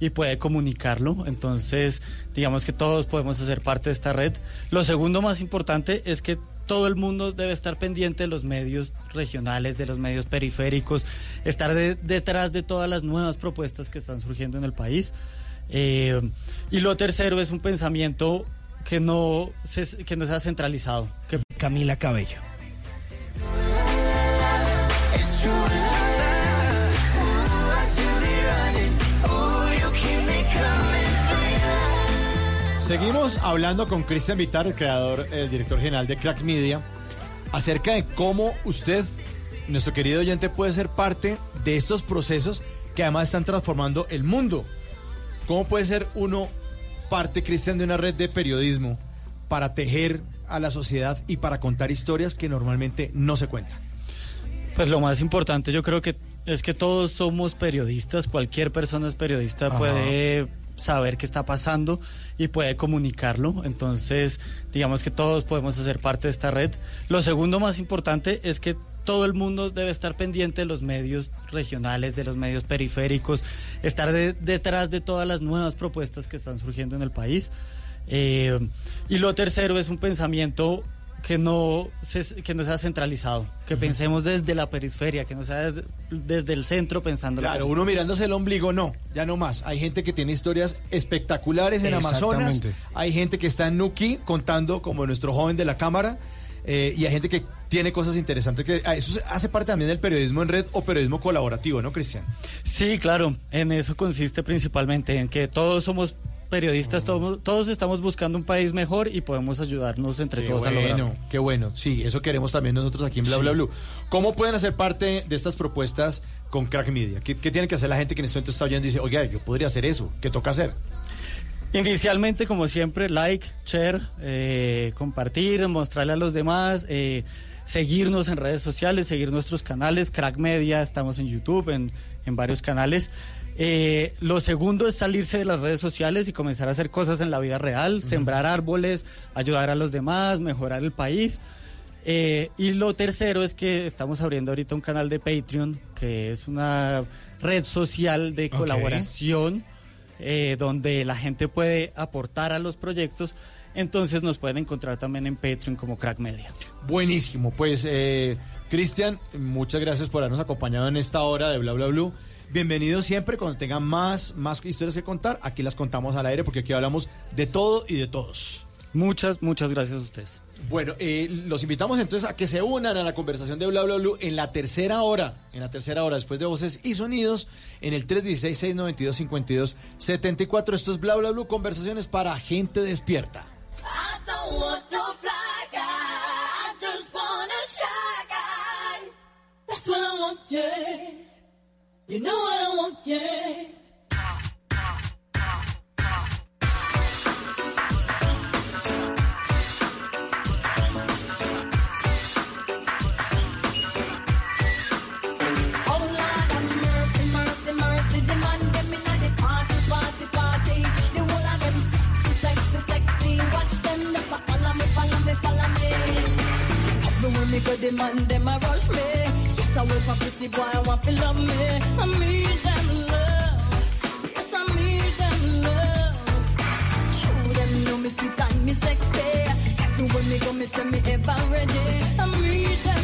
Y puede comunicarlo. Entonces, digamos que todos podemos hacer parte de esta red. Lo segundo más importante es que todo el mundo debe estar pendiente de los medios regionales, de los medios periféricos, estar detrás de todas las nuevas propuestas que están surgiendo en el país. Eh, y lo tercero es un pensamiento que no, se, que no sea centralizado. Que... Camila Cabello. Seguimos hablando con Cristian Vitar, el creador, el director general de Crack Media, acerca de cómo usted, nuestro querido oyente, puede ser parte de estos procesos que además están transformando el mundo. ¿Cómo puede ser uno parte, Cristian, de una red de periodismo para tejer a la sociedad y para contar historias que normalmente no se cuentan? Pues lo más importante yo creo que es que todos somos periodistas, cualquier persona es periodista, puede saber qué está pasando y puede comunicarlo. Entonces, digamos que todos podemos hacer parte de esta red. Lo segundo más importante es que todo el mundo debe estar pendiente de los medios regionales, de los medios periféricos, estar detrás de todas las nuevas propuestas que están surgiendo en el país. Eh, y lo tercero es un pensamiento que no, que no sea centralizado, que pensemos desde la periferia, que no sea desde, el centro pensando. Claro, uno mirándose el ombligo, no, ya no más. Hay gente que tiene historias espectaculares en Amazonas, hay gente que está en Nuki contando como nuestro joven de la cámara. Eh, y hay gente que tiene cosas interesantes que ah, eso hace parte también del periodismo en red o periodismo colaborativo, ¿no, Cristian? Sí, claro, en eso consiste principalmente en que todos somos periodistas, todos, todos estamos buscando un país mejor y podemos ayudarnos entre todos a lograrlo. Qué bueno, sí, eso queremos también nosotros aquí en Bla Bla Blue. ¿Cómo pueden hacer parte de estas propuestas con Crack Media? ¿Qué, tiene que hacer la gente que en este momento está oyendo y dice, oye, yo podría hacer eso? ¿Qué toca hacer? Inicialmente, como siempre, like, share, eh, compartir, mostrarle a los demás, eh, seguirnos en redes sociales, seguir nuestros canales, Crack Media, estamos en YouTube, en, en varios canales. Eh, lo segundo es salirse de las redes sociales y comenzar a hacer cosas en la vida real, sembrar árboles, ayudar a los demás, mejorar el país. Eh, y lo tercero es que estamos abriendo ahorita un canal de Patreon, que es una red social de colaboración, eh, donde la gente puede aportar a los proyectos. Entonces nos pueden encontrar también en Patreon como Crack Media. Buenísimo, pues Cristian, muchas gracias por habernos acompañado en esta hora de Bla Bla Blue. Bienvenido siempre cuando tengan más, más historias que contar. Aquí las contamos al aire porque aquí hablamos de todo y de todos. Muchas, muchas gracias a ustedes. Bueno, eh, los invitamos entonces a que se unan a la conversación de Bla Bla Blue en la tercera hora, en la tercera hora, después de Voces y Sonidos, en el 316-692-5274. Esto es Bla Bla Blue, conversaciones para gente despierta. You know what I want, yeah. me go demand them rush me. Yes, I wait for pretty boy, I want to love me. I need them love. Yes, I need them love. Show them know me sweet and me sexy. Everywhere me go, me say me ever ready. I need them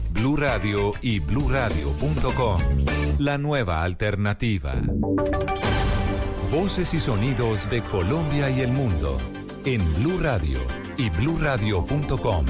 Blue Radio y bluradio.com. La nueva alternativa. Voces y sonidos de Colombia y el mundo en Blue Radio y bluradio.com,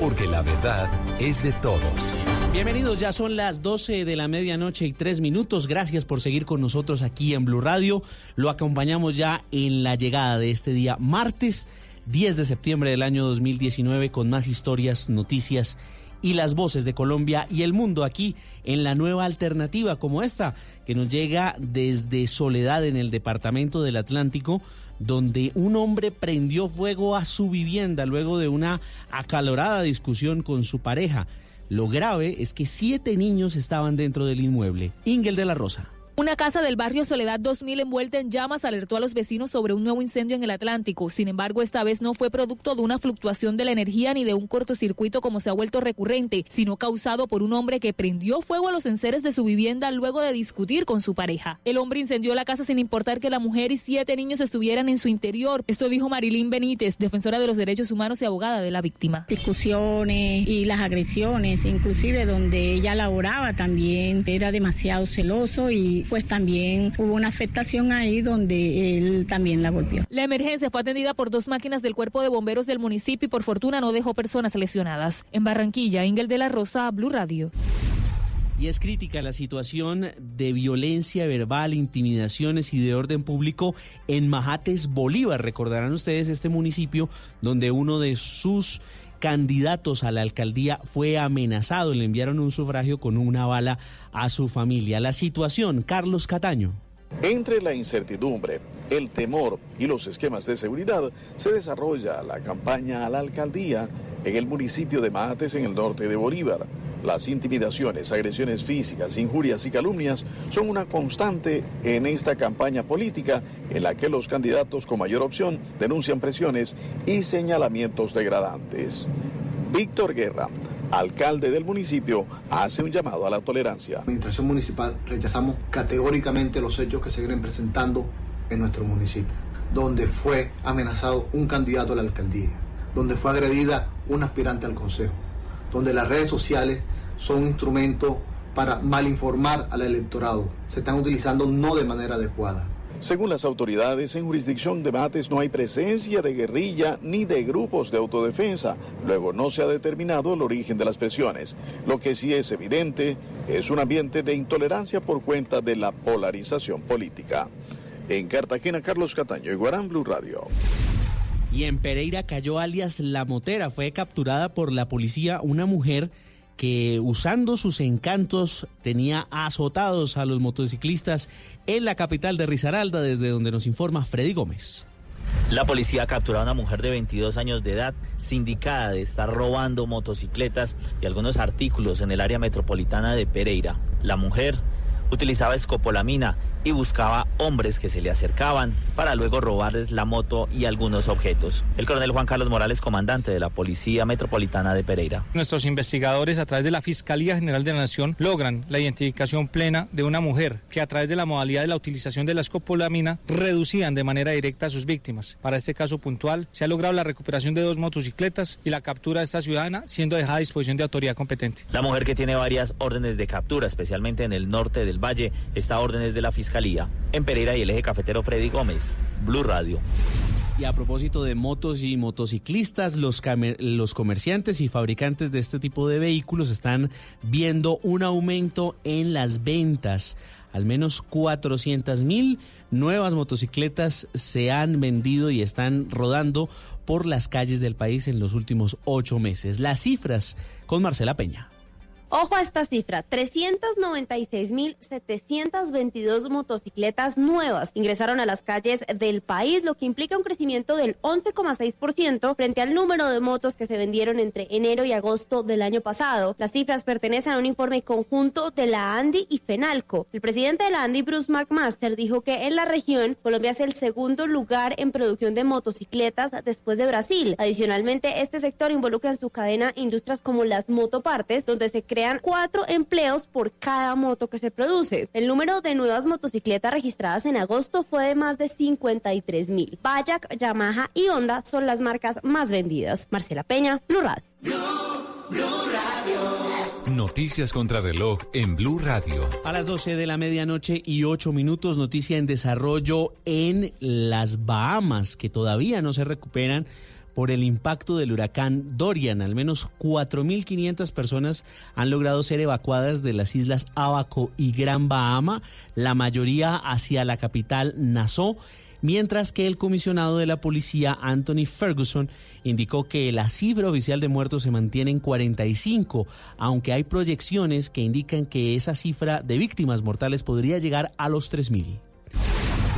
porque la verdad es de todos. Bienvenidos, ya son las 12 de la medianoche y tres minutos. Gracias por seguir con nosotros aquí en Blue Radio. Lo acompañamos ya en la llegada de este día martes 10 de septiembre del año 2019 con más historias, noticias y las voces de Colombia y el mundo aquí en la nueva alternativa como esta que nos llega desde Soledad en el departamento del Atlántico donde un hombre prendió fuego a su vivienda luego de una acalorada discusión con su pareja. Lo grave es que siete niños estaban dentro del inmueble. Ingel de la Rosa. Una casa del barrio Soledad 2000 envuelta en llamas alertó a los vecinos sobre un nuevo incendio en el Atlántico. Sin embargo, esta vez no fue producto de una fluctuación de la energía ni de un cortocircuito como se ha vuelto recurrente, sino causado por un hombre que prendió fuego a los enseres de su vivienda luego de discutir con su pareja. El hombre incendió la casa sin importar que la mujer y siete niños estuvieran en su interior. Esto dijo Marilyn Benítez, defensora de los derechos humanos y abogada de la víctima. Discusiones y las agresiones, inclusive donde ella laboraba también, era demasiado celoso y pues también hubo una afectación ahí donde él también la golpeó. La emergencia fue atendida por dos máquinas del cuerpo de bomberos del municipio y por fortuna no dejó personas lesionadas. En Barranquilla, Ingel de la Rosa, Blue Radio. Y es crítica la situación de violencia verbal, intimidaciones y de orden público en Majates, Bolívar. Recordarán ustedes este municipio donde uno de sus candidatos a la alcaldía fue amenazado. Le enviaron un sufragio con una bala a su familia. La situación, Carlos Cataño. Entre la incertidumbre, el temor y los esquemas de seguridad se desarrolla la campaña a la alcaldía en el municipio de Mates en el norte de Bolívar. Las intimidaciones, agresiones físicas, injurias y calumnias son una constante en esta campaña política en la que los candidatos con mayor opción denuncian presiones y señalamientos degradantes. Víctor Guerra, alcalde del municipio, hace un llamado a la tolerancia. La administración municipal rechazamos categóricamente los hechos que se vienen presentando en nuestro municipio, donde fue amenazado un candidato a la alcaldía, donde fue agredida un aspirante al consejo, donde las redes sociales son un instrumento para malinformar al electorado, se están utilizando no de manera adecuada. Según las autoridades, en jurisdicción de Mates no hay presencia de guerrilla ni de grupos de autodefensa. Luego no se ha determinado el origen de las presiones. Lo que sí es evidente es un ambiente de intolerancia por cuenta de la polarización política. En Cartagena, Carlos Cataño, Iguarán Blue Radio. Y en Pereira cayó alias La Motera. Fue capturada por la policía una mujer que usando sus encantos tenía azotados a los motociclistas en la capital de Risaralda, desde donde nos informa Freddy Gómez. La policía ha capturado a una mujer de 22 años de edad, sindicada de estar robando motocicletas y algunos artículos en el área metropolitana de Pereira. La mujer utilizaba escopolamina y buscaba hombres que se le acercaban para luego robarles la moto y algunos objetos. El coronel Juan Carlos Morales, comandante de la Policía Metropolitana de Pereira. Nuestros investigadores a través de la Fiscalía General de la Nación logran la identificación plena de una mujer que a través de la modalidad de la utilización de la escopolamina reducían de manera directa a sus víctimas. Para este caso puntual se ha logrado la recuperación de dos motocicletas y la captura de esta ciudadana siendo dejada a disposición de autoridad competente. La mujer que tiene varias órdenes de captura, especialmente en el norte del valle, está a órdenes de la Fiscalía en Pereira y el eje cafetero Freddy Gómez, Blue Radio. Y a propósito de motos y motociclistas, los, los comerciantes y fabricantes de este tipo de vehículos están viendo un aumento en las ventas. Al menos 400 mil nuevas motocicletas se han vendido y están rodando por las calles del país en los últimos ocho meses. Las cifras con Marcela Peña. Ojo a esta cifra, 396.722 motocicletas nuevas ingresaron a las calles del país, lo que implica un crecimiento del 11,6% frente al número de motos que se vendieron entre enero y agosto del año pasado. Las cifras pertenecen a un informe conjunto de la ANDI y FENALCO. El presidente de la ANDI, Bruce McMaster, dijo que en la región Colombia es el segundo lugar en producción de motocicletas después de Brasil. Adicionalmente, este sector involucra en su cadena industrias como las motopartes, donde se crean cuatro empleos por cada moto que se produce. El número de nuevas motocicletas registradas en agosto fue de más de 53 mil. Bayak, Yamaha y Honda son las marcas más vendidas. Marcela Peña, Blue Radio. Noticias contra reloj en Blue Radio. A las 12 de la medianoche y 8 minutos, noticia en desarrollo en las Bahamas, que todavía no se recuperan por el impacto del huracán Dorian. Al menos 4.500 personas han logrado ser evacuadas de las islas Abaco y Gran Bahama, la mayoría hacia la capital Nassau mientras que el comisionado de la policía, Anthony Ferguson, indicó que la cifra oficial de muertos se mantiene en 45, aunque hay proyecciones que indican que esa cifra de víctimas mortales podría llegar a los 3.000.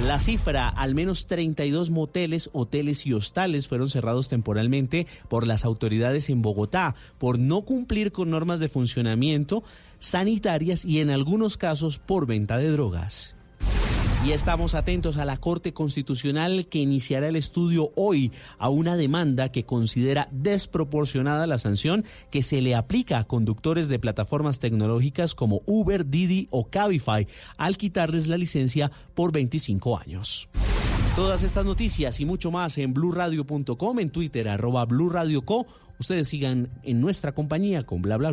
La cifra, al menos 32 moteles, hoteles y hostales fueron cerrados temporalmente por las autoridades en Bogotá por no cumplir con normas de funcionamiento sanitarias y en algunos casos por venta de drogas. Y estamos atentos a la Corte Constitucional que iniciará el estudio hoy a una demanda que considera desproporcionada la sanción que se le aplica a conductores de plataformas tecnológicas como Uber, Didi o Cabify al quitarles la licencia por 25 años. Todas estas noticias y mucho más en blurradio.com, en Twitter, arroba blurradioco. Ustedes sigan en nuestra compañía con bla bla.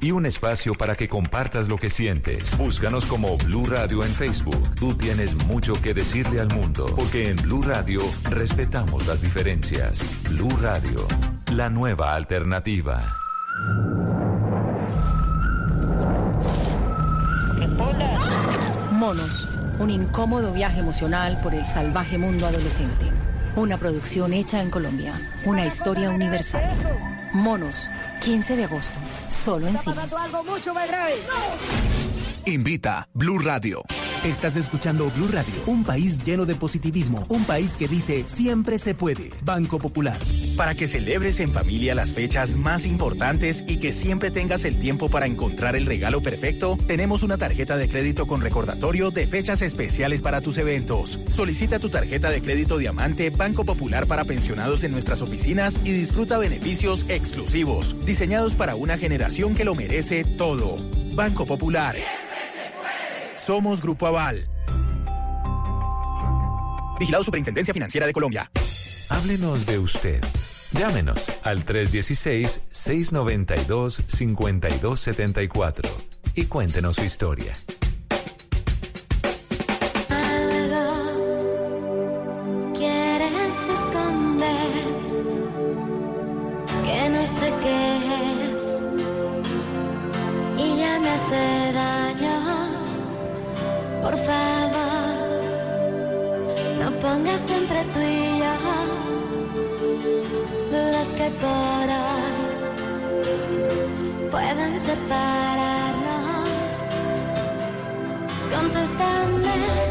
Y un espacio para que compartas lo que sientes. Búscanos como Blue Radio en Facebook. Tú tienes mucho que decirle al mundo, porque en Blue Radio respetamos las diferencias. Blue Radio, la nueva alternativa. Monos, un incómodo viaje emocional por el salvaje mundo adolescente. Una producción hecha en Colombia, una historia universal. Monos, 15 de agosto, solo en cines. Invita Blue Radio. Estás escuchando Blue Radio, un país lleno de positivismo, un país que dice siempre se puede. Banco Popular. Para que celebres en familia las fechas más importantes y que siempre tengas el tiempo para encontrar el regalo perfecto, tenemos una tarjeta de crédito con recordatorio de fechas especiales para tus eventos. Solicita tu tarjeta de crédito Diamante Banco Popular para pensionados en nuestras oficinas y disfruta beneficios exclusivos, diseñados para una generación que lo merece todo. Banco Popular. Somos Grupo Aval. Vigilado Superintendencia Financiera de Colombia. Háblenos de usted. Llámenos al 316-692-5274 y cuéntenos su historia. Puedan separarnos. Contéstame,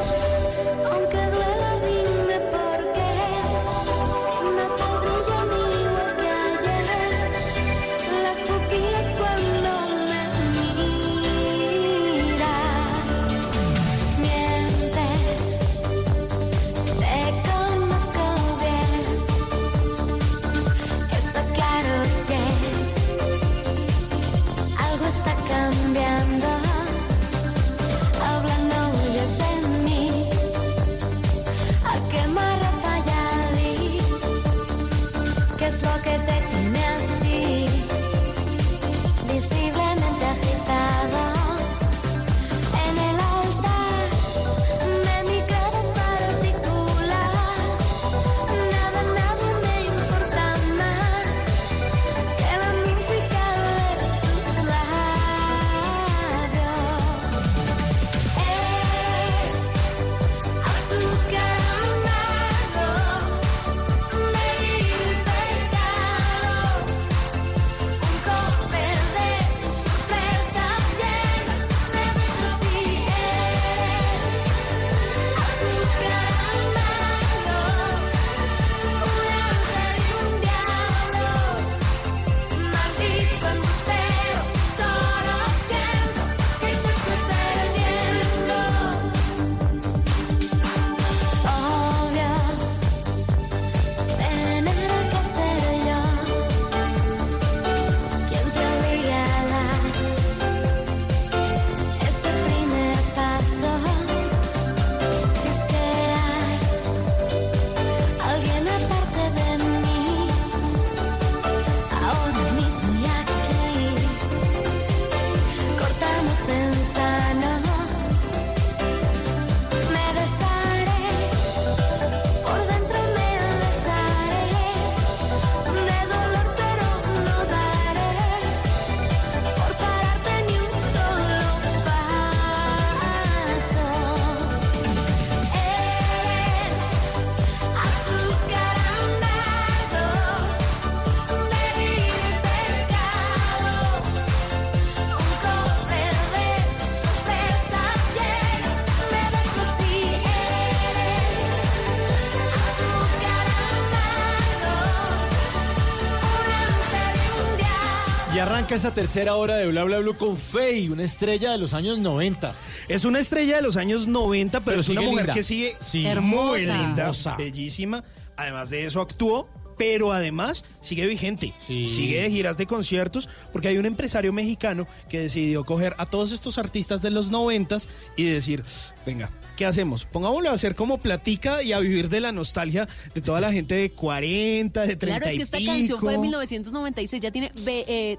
arranca esa tercera hora de Bla Bla Blue con Faye, una estrella de los años 90. Es una estrella de los años 90, pero, Pero es una mujer linda. que sigue Sí. muy Hermosa. linda, Hermosa. bellísima. Además de eso actuó, pero además sigue vigente. Sí. Sigue de giras de conciertos porque hay un empresario mexicano que decidió coger a todos estos artistas de los 90 y decir, venga, ¿qué hacemos? Pongámoslo a hacer como platica y a vivir de la nostalgia de toda la gente de 40, de 30 Claro, es que y esta pico. canción fue de 1996, ya tiene eh,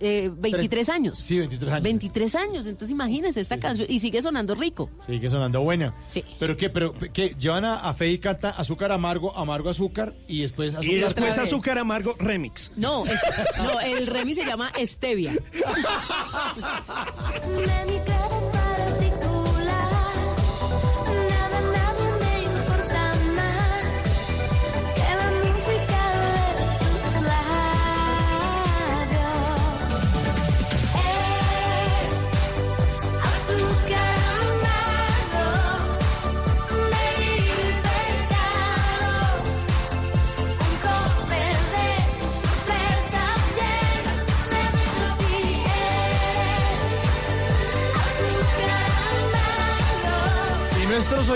eh, 23 años. Sí, 23 años. 23 años, entonces imagínense esta canción y sigue sonando rico. Sigue sonando buena. Sí. ¿Pero qué? ¿Pero qué? Llevan a, a Faye y canta azúcar amargo, amargo azúcar y después azúcar. Y después azúcar amargo remix. No, es- no, el remix se llama Stevia.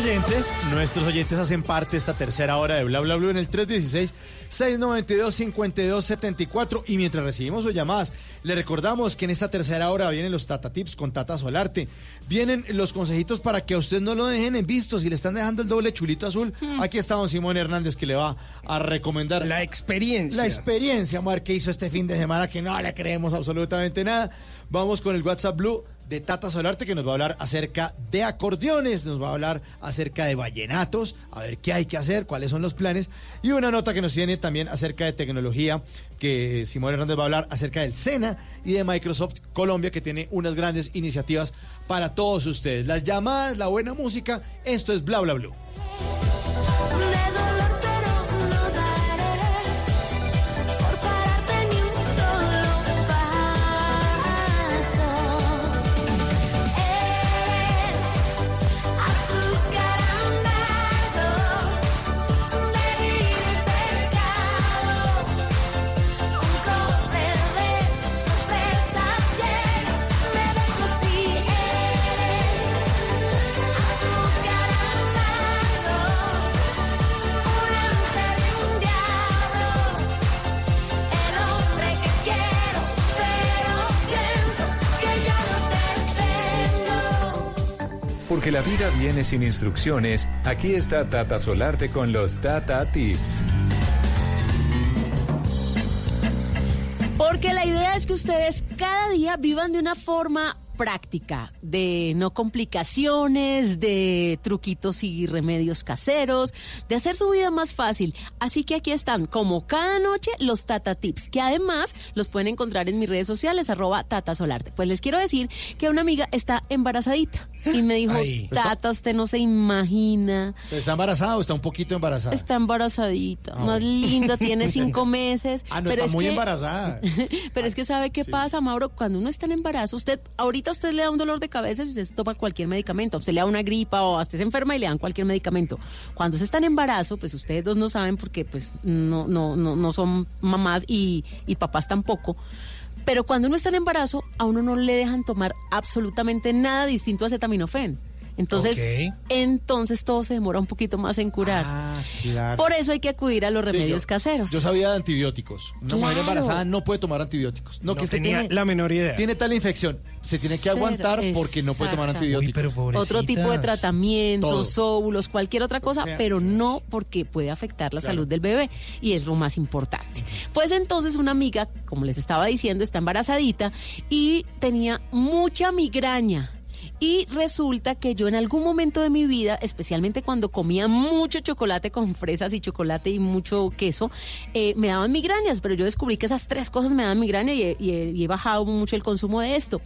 oyentes, nuestros oyentes hacen parte de esta tercera hora de Bla Bla Blue en el 316-692-5274. Y mientras recibimos sus llamadas, le recordamos que en esta tercera hora vienen los Tata Tips con Tata Solarte. Vienen los consejitos para que a usted no lo dejen en visto. Si le están dejando el doble chulito azul, aquí está don Simón Hernández que le va a recomendar. La experiencia. La experiencia, Mar, que hizo este fin de semana que no le creemos absolutamente nada. Vamos con el WhatsApp Blue de Tata Solarte que nos va a hablar acerca de acordeones, nos va a hablar acerca de vallenatos, a ver qué hay que hacer, cuáles son los planes y una nota que nos tiene también acerca de tecnología que Simón Hernández va a hablar acerca del SENA y de Microsoft Colombia que tiene unas grandes iniciativas para todos ustedes. Las llamadas, la buena música, esto es Bla Bla Blue. La vida viene sin instrucciones, aquí está Tata Solarte con los Tata Tips. Porque la idea es que ustedes cada día vivan de una forma práctica, de no complicaciones, de truquitos y remedios caseros, de hacer su vida más fácil. Así que aquí están, como cada noche, los Tata Tips, que además los pueden encontrar en mis redes sociales, arroba Tata Solarte. Pues les quiero decir que una amiga está embarazadita y me dijo, Ay. Tata, usted no se imagina. ¿Está embarazada o está un poquito embarazada? Está embarazadita, Ah, más linda, tiene cinco meses. Ah, no, pero está es muy que- embarazada. Pero es que sabe qué pasa, Mauro, cuando uno está en embarazo, usted, ahorita usted le da un dolor de cabeza y usted se toma cualquier medicamento, a usted le da una gripa o hasta se enferma y le dan cualquier medicamento. Cuando usted está en embarazo, pues ustedes dos no saben porque pues no, no, no, no son mamás y, y papás tampoco. Pero cuando uno está en embarazo, a uno no le dejan tomar absolutamente nada distinto a acetaminofén. Entonces, entonces todo se demora un poquito más en curar. Claro. Por eso hay que acudir a los Sí, remedios yo- caseros. Yo sabía de antibióticos. Una mujer embarazada no puede tomar antibióticos. No, No que usted tenía tiene, la menor idea. Tiene tal infección. Se tiene que Cero, aguantar porque no puede tomar antibióticos. Otro tipo de tratamientos, Todo. óvulos, cualquier otra cosa, sea. pero no porque puede afectar la Claro. salud del bebé y es lo más importante. Pues entonces una amiga, como les estaba diciendo, está embarazadita y tenía mucha migraña. Y resulta que yo en algún momento de mi vida, especialmente cuando comía mucho chocolate con fresas y chocolate y mucho queso, eh, me daban migrañas, pero yo descubrí que esas tres cosas me daban migraña y he, y he- y he bajado mucho el consumo de esto.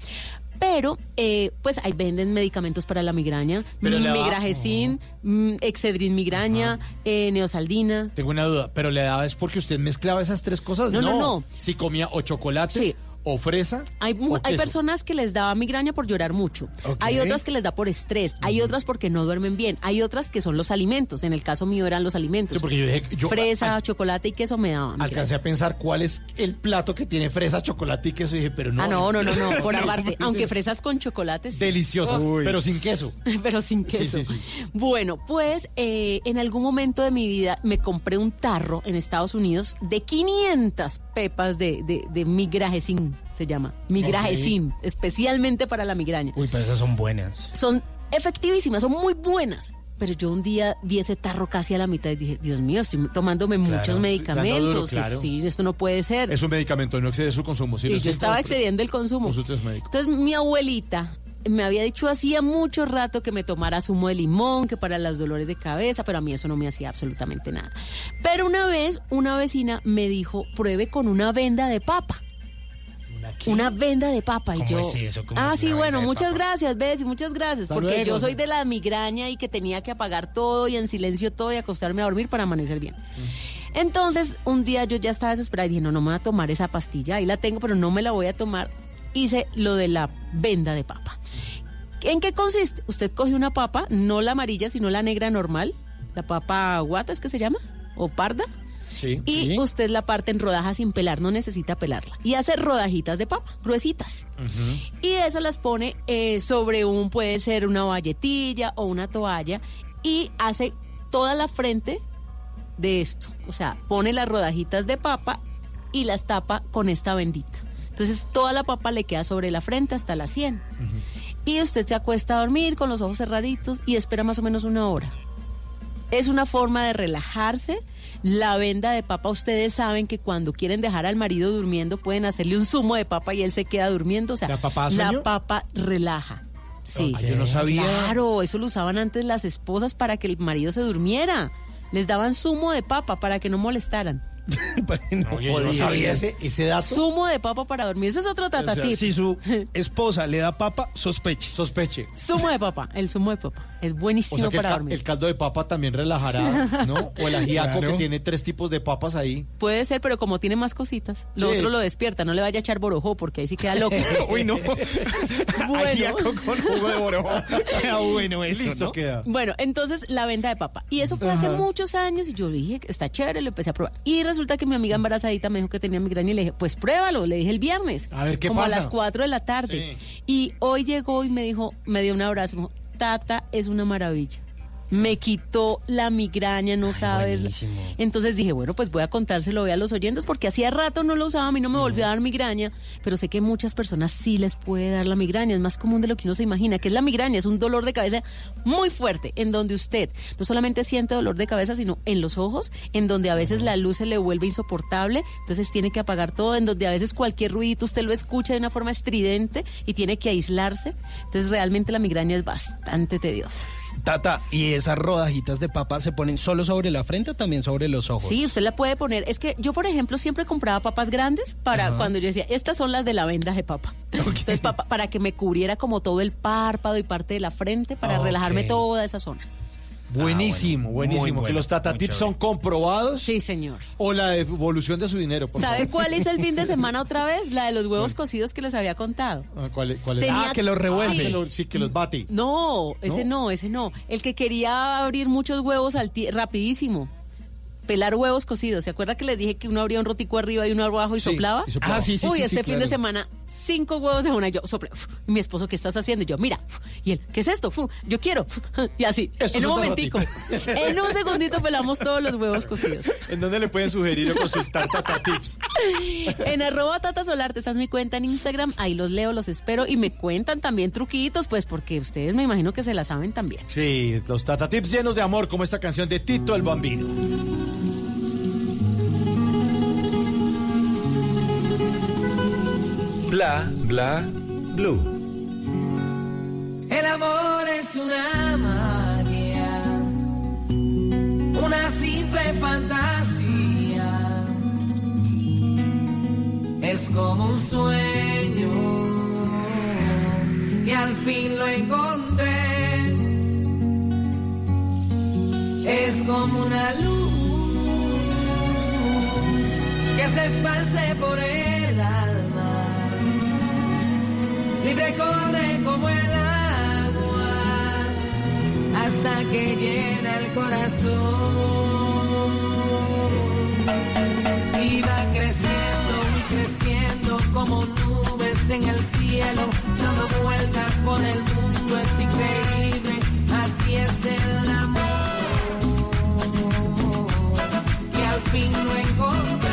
Pero, eh, pues ahí venden medicamentos para la migraña, daba- migragecin, mm, excedrin migraña, eh, neosaldina. Tengo una duda, pero le daba es porque usted mezclaba esas tres cosas. No, no, no. Si comía o chocolate o fresa. Hay, o hay personas que les daba migraña por llorar mucho. Hay otras que les da por estrés. Hay otras porque no duermen bien. Hay otras que son los alimentos. En el caso mío eran los alimentos. Sí, porque yo dije, yo Fresa, al- chocolate y queso me daban. alcancé a pensar cuál es el plato que tiene fresa, chocolate y queso. Y dije, pero no. ah, no, no, no, no. Por aparte. Aunque es fresas con chocolate. sí. Delicioso, Uf. pero sin queso. pero sin queso. sí, sí. Bueno, pues eh, en algún momento de mi vida me compré un tarro en Estados Unidos de 500 pepas de, de, de migrajecin, se llama. Migrajecin, especialmente para la migraña. Uy, pero esas son buenas. Son efectivísimas, son muy buenas. Pero yo un día vi ese tarro casi a la mitad y dije, Dios mío, estoy tomándome Claro, muchos medicamentos. dando duro, claro. Sí, esto no puede ser. Es un medicamento, no excede su consumo. sí, y yo estaba excediendo el consumo. Entonces mi abuelita me había dicho hacía mucho rato que me tomara zumo de limón, que para los dolores de cabeza, pero a mí eso no me hacía absolutamente nada. Pero una vez una vecina me dijo, pruebe con una venda de papa. Una venda de papa y ¿Cómo yo. es eso? ¿Cómo ah, es sí, bueno, muchas papa? gracias, Bessie, muchas gracias, Hasta porque luego. yo soy de la migraña y que tenía que apagar todo y en silencio todo y acostarme a dormir para amanecer bien. Entonces, un día yo ya estaba desesperada y dije, no, no me voy a tomar esa pastilla, ahí la tengo, pero no me la voy a tomar. Hice lo de la venda de papa. ¿En qué consiste? Usted coge una papa, no la amarilla, sino la negra normal, la papa guata, ¿es que se llama? ¿O parda? Sí. Y usted la parte en rodajas sin pelar, no necesita pelarla. Y hace rodajitas de papa, gruesitas. Y esas las pone eh, sobre un, puede ser una valletilla o una toalla, y hace toda la frente de esto. O sea, pone las rodajitas de papa y las tapa con esta bendita. Entonces toda la papa le queda sobre la frente hasta la sien. Y usted se acuesta a dormir con los ojos cerraditos y espera más o menos una hora. Es una forma de relajarse. La venda de papa, ustedes saben que cuando quieren dejar al marido durmiendo pueden hacerle un zumo de papa y él se queda durmiendo. O sea, ¿La papa la relaja. Sí. Ah, yo no sabía. Claro, eso lo usaban antes las esposas para que el marido se durmiera. Les daban zumo de papa para que no molestaran. Oye, yo no sabía ese, ese dato. Zumo de papa para dormir. Ese es otro O sea, tatatip. si su esposa le da papa, sospeche. Sospeche. Zumo de papa, el zumo de papa. Es O buenísimo sea que el, para ca- dormir. el caldo de papa también relajará, ¿no? O el ajiaco Claro. que tiene tres tipos de papas ahí. Puede ser, pero como tiene más cositas, lo Sí. otro lo despierta. No le vaya a echar borojó porque ahí sí queda loco. Uy, no. Bueno. Ajiaco con jugo de borojo. Queda bueno eso, Listo ¿no? queda. Bueno, entonces la venta de papa. Y eso fue hace muchos años y yo dije, está chévere, lo empecé a probar. Y resulta que mi amiga embarazadita me dijo que tenía migraña y le dije, pues pruébalo, le dije el viernes. A ver, ¿qué como pasa? a las 4 de la tarde. Y hoy llegó y me dijo, me dio un abrazo, me dijo, Tata, es una maravilla. Me quitó la migraña, no sabes. buenísimo. Entonces dije, bueno, pues voy a contárselo a los oyentes porque hacía rato no lo usaba, a mí no me volvió a dar migraña, pero sé que muchas personas sí les puede dar la migraña, es más común de lo que uno se imagina, que es la migraña, es un dolor de cabeza muy fuerte, en donde usted no solamente siente dolor de cabeza, sino en los ojos, en donde a veces la luz se le vuelve insoportable, entonces tiene que apagar todo, en donde a veces cualquier ruidito usted lo escucha de una forma estridente y tiene que aislarse, entonces realmente la migraña es bastante tediosa. Tata, ¿y esas rodajitas de papa se ponen solo sobre la frente o también sobre los ojos? Sí, usted la puede poner. Es que yo, por ejemplo, siempre compraba papas grandes para Ajá. cuando yo decía, estas son las de la venda de papa. Entonces, papa, para que me cubriera como todo el párpado y parte de la frente, para relajarme toda esa zona. Buenísimo, bueno, buenísimo. muy que los Tata Tips son comprobados. Sí, señor. O la devolución de su dinero, por ¿Sabe favor. cuál hice el fin de semana otra vez? La de los huevos cocidos que les había contado. Ah, ¿Cuál, es- cuál es? Tenía- Ah, que los revuelve. Sí. Que lo- Sí, que los bate. No, ese no, ese no. El que quería abrir muchos huevos al tie- rapidísimo. Pelar huevos cocidos. ¿Se acuerda que les dije que uno abría un rotico arriba y uno abajo y Sí, soplaba? y soplaba. Ah, sí, sí, Uy, sí, este sí, fin claro. de semana, cinco huevos de una. Y yo y mi esposo, ¿qué estás haciendo? Y yo, mira. Y él, ¿qué es esto? Uf, Yo quiero. Y así. Esto en un momentico. En un segundito pelamos todos los huevos cocidos. ¿En dónde le pueden sugerir o consultar Tata Tips? En arroba Tata Solarte, esa es mi cuenta en Instagram. Ahí los leo, los espero. Y me cuentan también truquitos, pues porque ustedes me imagino que se la saben también. Sí, los Tata Tips llenos de amor, como esta canción de Tito el Bambino. Bla, bla, blue. El amor es una magia, una simple fantasía. Es como un sueño y al fin lo encontré. Es como una luz que se esparce por el alma libre corre como el agua hasta que llena el corazón. Va creciendo y creciendo como nubes en el cielo, dando vueltas por el mundo, es increíble, así es el amor. Que al fin lo encontré.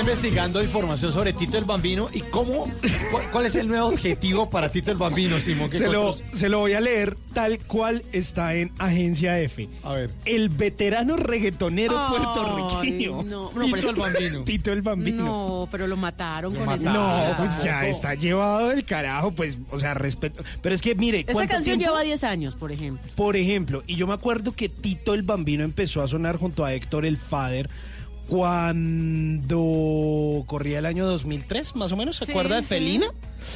Está investigando información sobre Tito el Bambino y cómo, cuál, cuál es el nuevo objetivo para Tito el Bambino, Simón. ¿Qué Se lo, se lo voy a leer tal cual está en Agencia F. A ver. El veterano reggaetonero puertorriqueño. no, no, pero Tito el Bambino. No, pero lo mataron con esa. No, pues ya está llevado del carajo, pues, o sea, respeto. Pero es que mire, Esta ¿cuánto canción tiempo? lleva 10 años, por ejemplo. Por ejemplo, y yo me acuerdo que Tito el Bambino empezó a sonar junto a Héctor el Fader cuando corría el año 2003, más o menos, ¿se Sí, acuerda de sí. Felina?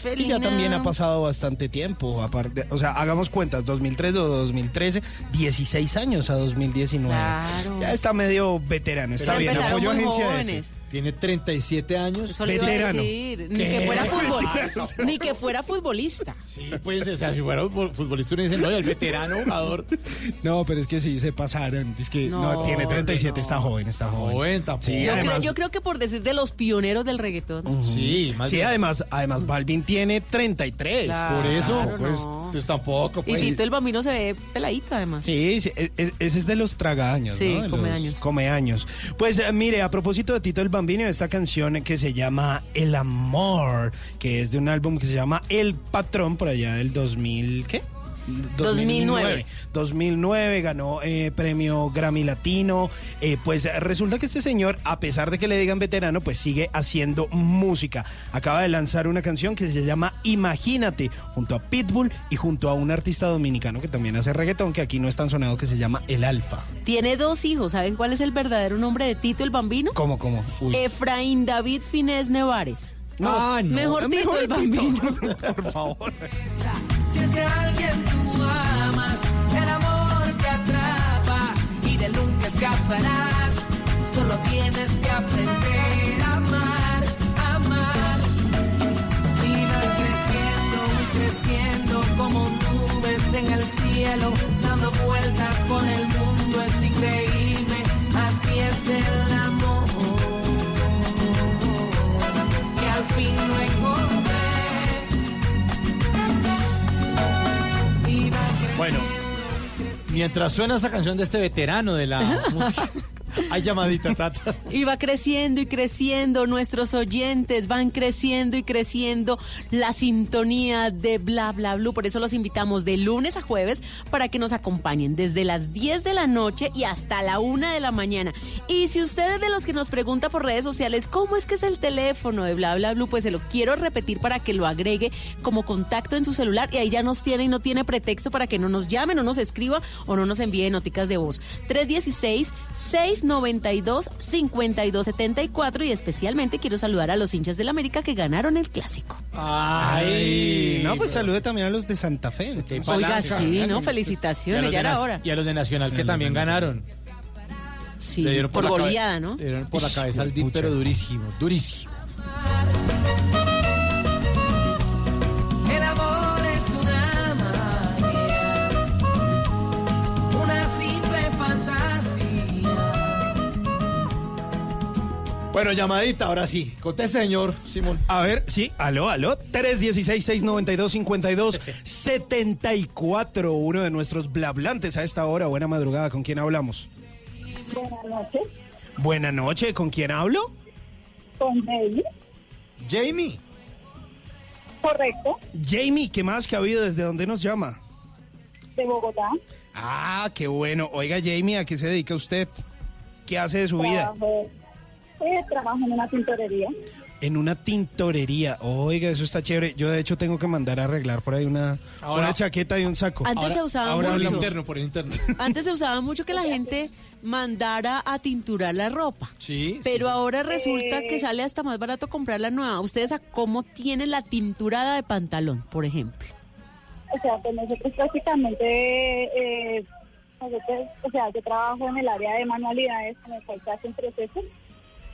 Es que ya también ha pasado bastante tiempo, aparte, o sea, hagamos cuentas, 2003 o 2013, 16 años a 2019. Claro. Ya está medio veterano, está Pero bien, apoyo agencia F. Tiene 37 años. Eso le iba a Veterano. decir. Ni que fuera futbolista. Ni que fuera futbolista. Sí, pues, o sea, si fuera fut- futbolista, uno dice, no, y el veterano jugador. No, pero es que sí, se pasaron. Es que no, No, tiene 37, no. está joven, está joven. Joven, tampoco. Sí, Yo, además, creo, yo creo que por decir de los pioneros del reggaetón. Sí, más sí, bien. además, además Balvin tiene 33. Claro, Por eso, pues, no. pues tampoco. Y Pues. Tito el Bambino se ve peladito, además. Sí, sí, e- e- ese es de los tragaños, Sí, ¿no? De come los años. Pues eh, mire, a propósito de Tito el Bambino, esta canción que se llama El Amor, que es de un álbum que se llama El Patrón, por allá del 2000, ¿qué? 2009. 2009 ganó eh, premio Grammy Latino. Eh, pues resulta que este señor, a pesar de que le digan veterano, pues sigue haciendo música. Acaba de lanzar una canción que se llama Imagínate, junto a Pitbull y junto a un artista dominicano que también hace reggaetón, que aquí no es tan sonado, que se llama El Alfa. Tiene dos hijos. ¿Saben cuál es el verdadero nombre de Tito el Bambino? ¿Cómo, cómo? Uy. Efraín David Finés Nevares. Ah, no. Mejor Tito el Bambino. Por favor. Si es que alguien tú amas, el amor te atrapa y de nunca escaparás. Solo tienes que aprender a amar, amar. Y creciendo y creciendo como nubes en el cielo, dando vueltas por el mundo, es increíble. Así es el amor. Que al fin lo encontré. Bueno, mientras suena esa canción de este veterano de la música, hay llamadita, Tata. Y va creciendo y creciendo, nuestros oyentes van creciendo y creciendo la sintonía de Bla Bla Blue. Por eso los invitamos de lunes a jueves para que nos acompañen desde las 10 de la noche y hasta la 1 de la mañana. Y si ustedes de los que nos pregunta por redes sociales cómo es que es el teléfono de Bla Bla Blue, pues se lo quiero repetir para que lo agregue como contacto en su celular y ahí ya nos tiene y no tiene pretexto para que no nos llame, no nos escriba o no nos envíe noticas de voz. 316 692 5274 y especialmente quiero saludar a los hinchas del América que ganaron el clásico. Ay, no, pues salude también a los de Santa Fe. Oiga, sí, ¿no? A Felicitaciones, ya de era hora. Y a los de Nacional que también ganaron. Sí, Le dieron por goleada, ¿no? Le dieron por la cabeza al DIP, pero durísimo, durísimo. Bueno, llamadita, ahora sí. Conteste, señor Simón. A ver, sí, aló, aló. 316-692-5274. Uno de nuestros blablantes a esta hora. Buena madrugada. ¿Con quién hablamos? Buenas noches. Buena noche. ¿Con quién hablo? Con Jamie. Jamie. Correcto. Jamie, ¿qué más que ha habido? ¿Desde dónde nos llama? De Bogotá. Ah, qué bueno. Oiga, Jamie, ¿a qué se dedica usted? ¿Qué hace de su vida? Trabajo, eh, trabajo en una tintorería. En una tintorería. Oiga, eso está chévere. Yo, de hecho, tengo que mandar a arreglar por ahí una, Ahora- una chaqueta y un saco. Antes se usaba Ahora mucho. por el interno, por el interno. Antes se usaba mucho que la gente mandara a tinturar la ropa. Sí. Pero ahora resulta Eh. que sale hasta más barato comprar la nueva. ¿Ustedes a cómo tienen la tinturada de pantalón, por ejemplo? O sea, pues nosotros prácticamente, eh, nosotros, o sea, yo trabajo en el área de manualidades, en el cual se hacen procesos,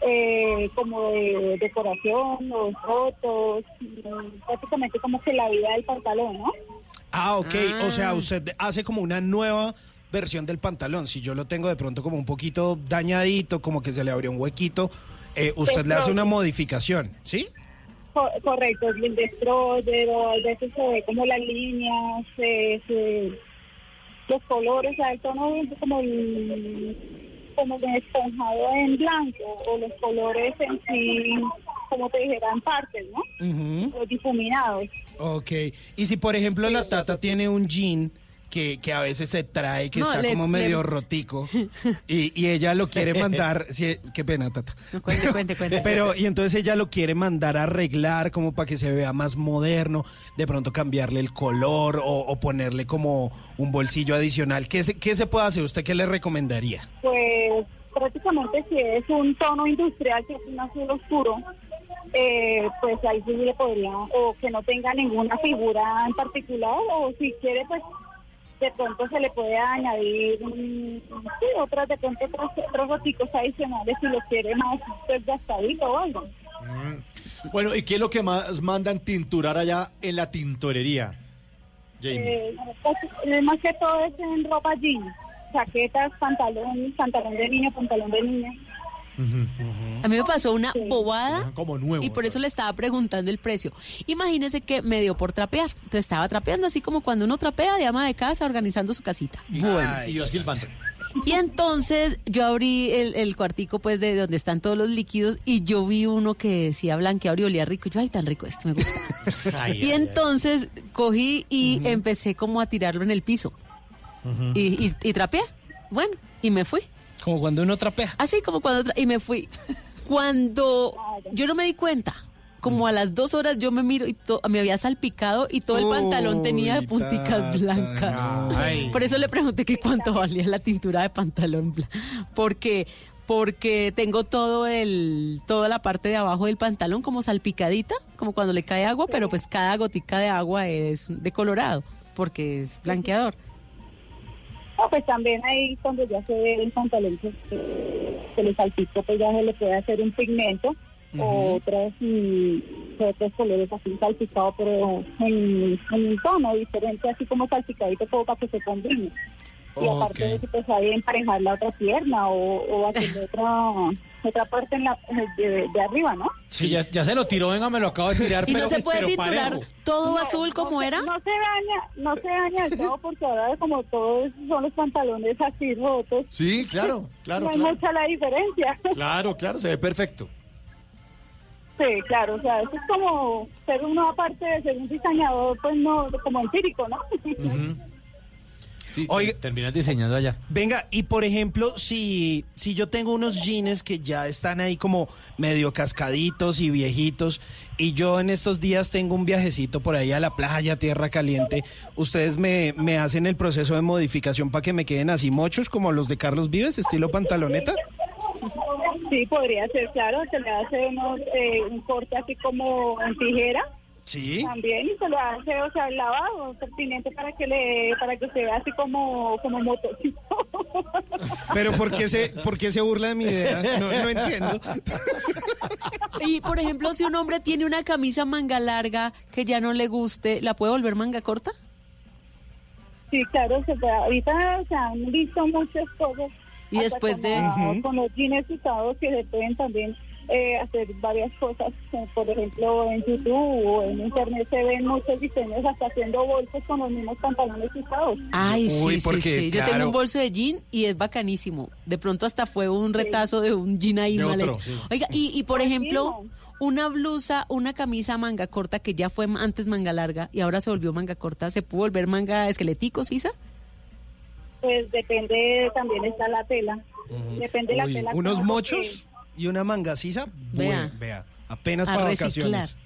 eh, como de decoración, los rotos, mm, prácticamente como que la vida del pantalón, ¿no? Ah, ok. Ah. O sea, usted hace como una nueva versión del pantalón. Si yo lo tengo de pronto como un poquito dañadito, como que se le abrió un huequito, eh, usted le hace una modificación, ¿sí? Co- correcto, el destroyer, o a veces se ve como las líneas, se- se- los colores, o sea, el tono es como el, como de esponjado en blanco, o los colores en sí, como te dijeran partes, ¿no? Los difuminados. Ok. Y si, por ejemplo, la tata tiene un jean que, que a veces se trae, que No, está le- como medio le- rotico, y, y ella lo quiere mandar, sí, qué pena, tata. No, cuente, cuente, cuente. Pero, y entonces ella lo quiere mandar a arreglar como para que se vea más moderno, de pronto cambiarle el color o, o ponerle como un bolsillo adicional. ¿Qué se, ¿Qué se puede hacer? ¿Usted qué le recomendaría? Pues prácticamente si es un tono industrial, que es un azul oscuro, eh, pues ahí sí le podría, o que no tenga ninguna figura en particular, o si quiere, pues de pronto se le puede añadir mm, sí, otras, de pronto otros, otros adicionales si lo quiere más pues gastadito o algo. Bueno, ¿y qué es lo que más mandan tinturar allá en la tintorería? Jamie. Eh, pues, eh, más que todo es en ropa jeans, chaquetas, pantalón, pantalón de niño, pantalón de niña. A mí me pasó una bobada Dejan como nuevo. y por eso le estaba preguntando el precio. Imagínese que me dio por trapear. Entonces estaba trapeando así como cuando uno trapea de ama de casa organizando su casita. Bueno. Y yo silbando. Y entonces yo abrí el, el cuartico pues de donde están todos los líquidos y yo vi uno que decía blanqueador y olía rico. Y yo, ay, tan rico esto, me gusta. Ay, y ay, entonces cogí y empecé como a tirarlo en el piso. Y, y, y trapeé. Bueno, y me fui. Como cuando uno trapea. Así como cuando... tra- y me fui. Cuando yo no me di cuenta, como a las dos horas yo me miro y me había salpicado y todo el pantalón tenía punticas blancas. Ay. Por eso le pregunté que cuánto valía la tintura de pantalón blanco. Porque porque tengo todo el toda la parte de abajo del pantalón como salpicadita, como cuando le cae agua, pero pues cada gotica de agua es de colorado, porque es blanqueador. Ah, pues también ahí cuando ya se ve el pantalón que se le salpicó, pues ya se le puede hacer un pigmento o otros, mm, otros colores así salpicados, pero en, en un tono diferente, así como salpicadito, todo para que se combine. Y aparte de eso, pues ahí emparejar la otra pierna o, o hacer otra, otra parte en la, de, de arriba, ¿no? Sí, ya, ya se lo tiró, venga, me lo acabo de tirar. Y pero, no se puede pero tinturar parejo. todo No, azul como no se- era. No se daña, no se daña del todo porque ahora como todos son los pantalones así rotos. Sí, claro, claro, no hay claro. mucha la diferencia. Claro, claro, se ve perfecto. Sí, claro, o sea, eso es como ser uno aparte de ser un diseñador, pues no, como empírico, ¿no? Sí, Oiga- terminas diseñando allá. Venga, y por ejemplo, si, si yo tengo unos jeans que ya están ahí como medio cascaditos y viejitos, y yo en estos días tengo un viajecito por ahí a la playa, tierra caliente, ¿ustedes me, me hacen el proceso de modificación para que me queden así mochos como los de Carlos Vives, estilo pantaloneta? Sí, podría ser, claro, se le hace uno, eh, un corte así como en tijera. Sí. También y se le hace, o sea, el lavado pertinente para que le, para que se vea así como, como motociclo. Pero ¿por qué se, por qué se burla de mi idea? No, no entiendo. Y por ejemplo, si un hombre tiene una camisa manga larga que ya no le guste, ¿la puede volver manga corta? Sí, claro, se puede. Ahorita se han visto muchas cosas. Y después con de-. Con los jeans usados que se pueden también eh, hacer varias cosas. Por ejemplo, en YouTube o en Internet se ven muchos diseños hasta haciendo bolsos con los mismos pantalones usados. Ay, sí, Uy, sí, sí. Yo tengo un bolso de jean y es bacanísimo. De pronto hasta fue un retazo de un jean ahí De mal otro, hecho. sí. Oiga, y, y por ejemplo, una blusa, una camisa manga corta que ya fue antes manga larga y ahora se volvió manga corta, ¿se puede volver manga esquelético, Sisa? Pues depende, también está la tela. Depende de la tela. unos mochos y una manga sisa. Vea. Vea. Apenas A para reciclar. vacaciones.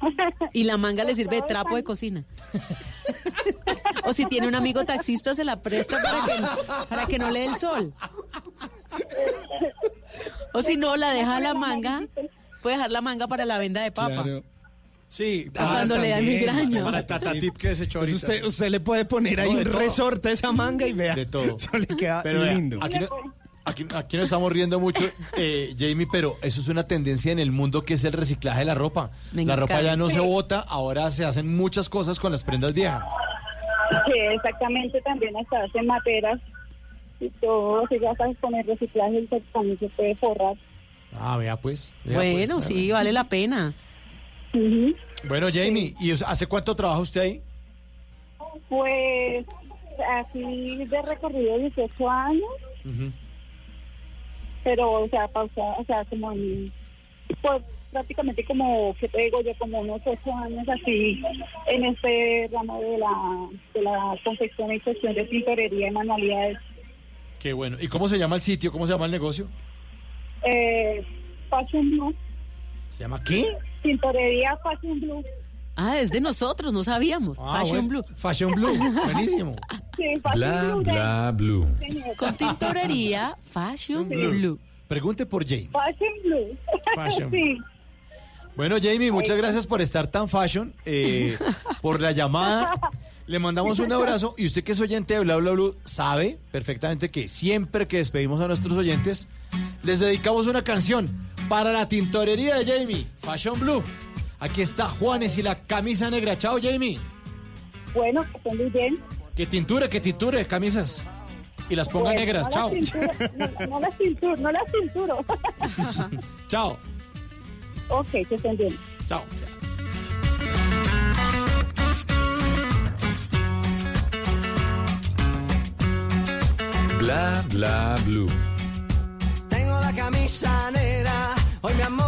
Y la manga le sirve de trapo de cocina. O si tiene un amigo taxista, se la presta para que, para que no le dé el sol. O si no, la deja la manga, puede dejar la manga para la venda de papa. Claro. Sí, Ah, cuando le da migraña. Para el tatatip que se echó Pues usted, usted le puede poner ahí No, un todo. resorte a esa manga y vea. De todo. Eso le queda Pero vea, lindo. aquí, no- aquí, aquí nos estamos riendo mucho, eh, Jamie, pero eso es una tendencia en el mundo que es el reciclaje de la ropa. Me la ropa ya no se bota, ahora se hacen muchas cosas con las prendas viejas. Sí, exactamente, también hasta hacen materas y todo, si ya sabes, con el reciclaje el también se puede forrar. Ah, vea pues. vea, Bueno, pues. sí, vale la pena. Bueno, Jamie, ¿y hace cuánto trabaja usted ahí? Pues así de recorrido 18 años, pero o sea, pausa, o sea, como en, pues prácticamente como, que te digo yo, como unos 8 años así en este ramo de la, de la confección y cuestión de tintorería y manualidades. Qué bueno. ¿Y cómo se llama el sitio? ¿Cómo se llama el negocio? Eh, Fashion Blue, ¿Se llama qué? tintorería Fashion Blue. Ah, es de nosotros, no sabíamos. Ah, Fashion bueno. Blue. Fashion Blue, buenísimo. Sí, Fashion Bla, Blue. bla, blue. Con tintorería Fashion Blue. Blue. Pregunte por Jamie. Fashion Blue. Fashion. sí. Bueno, Jamie, muchas gracias por estar tan fashion, eh, por la llamada. Le mandamos un abrazo y usted que es oyente de Bla Bla Blue sabe perfectamente que siempre que despedimos a nuestros oyentes les dedicamos una canción para la tintorería de Jamie, Fashion Blue. Aquí está Juanes y la camisa negra. Chao, Jamie. Bueno, que estén muy bien. Que tinture, que tinture camisas. Y las ponga Bueno, negras. no Chao. Las cinturo, no, no las cinturo, no las cinturo. Chao. ok, que estén bien. Chao. Bla, bla, blue. Tengo la camisa negra, hoy mi amor.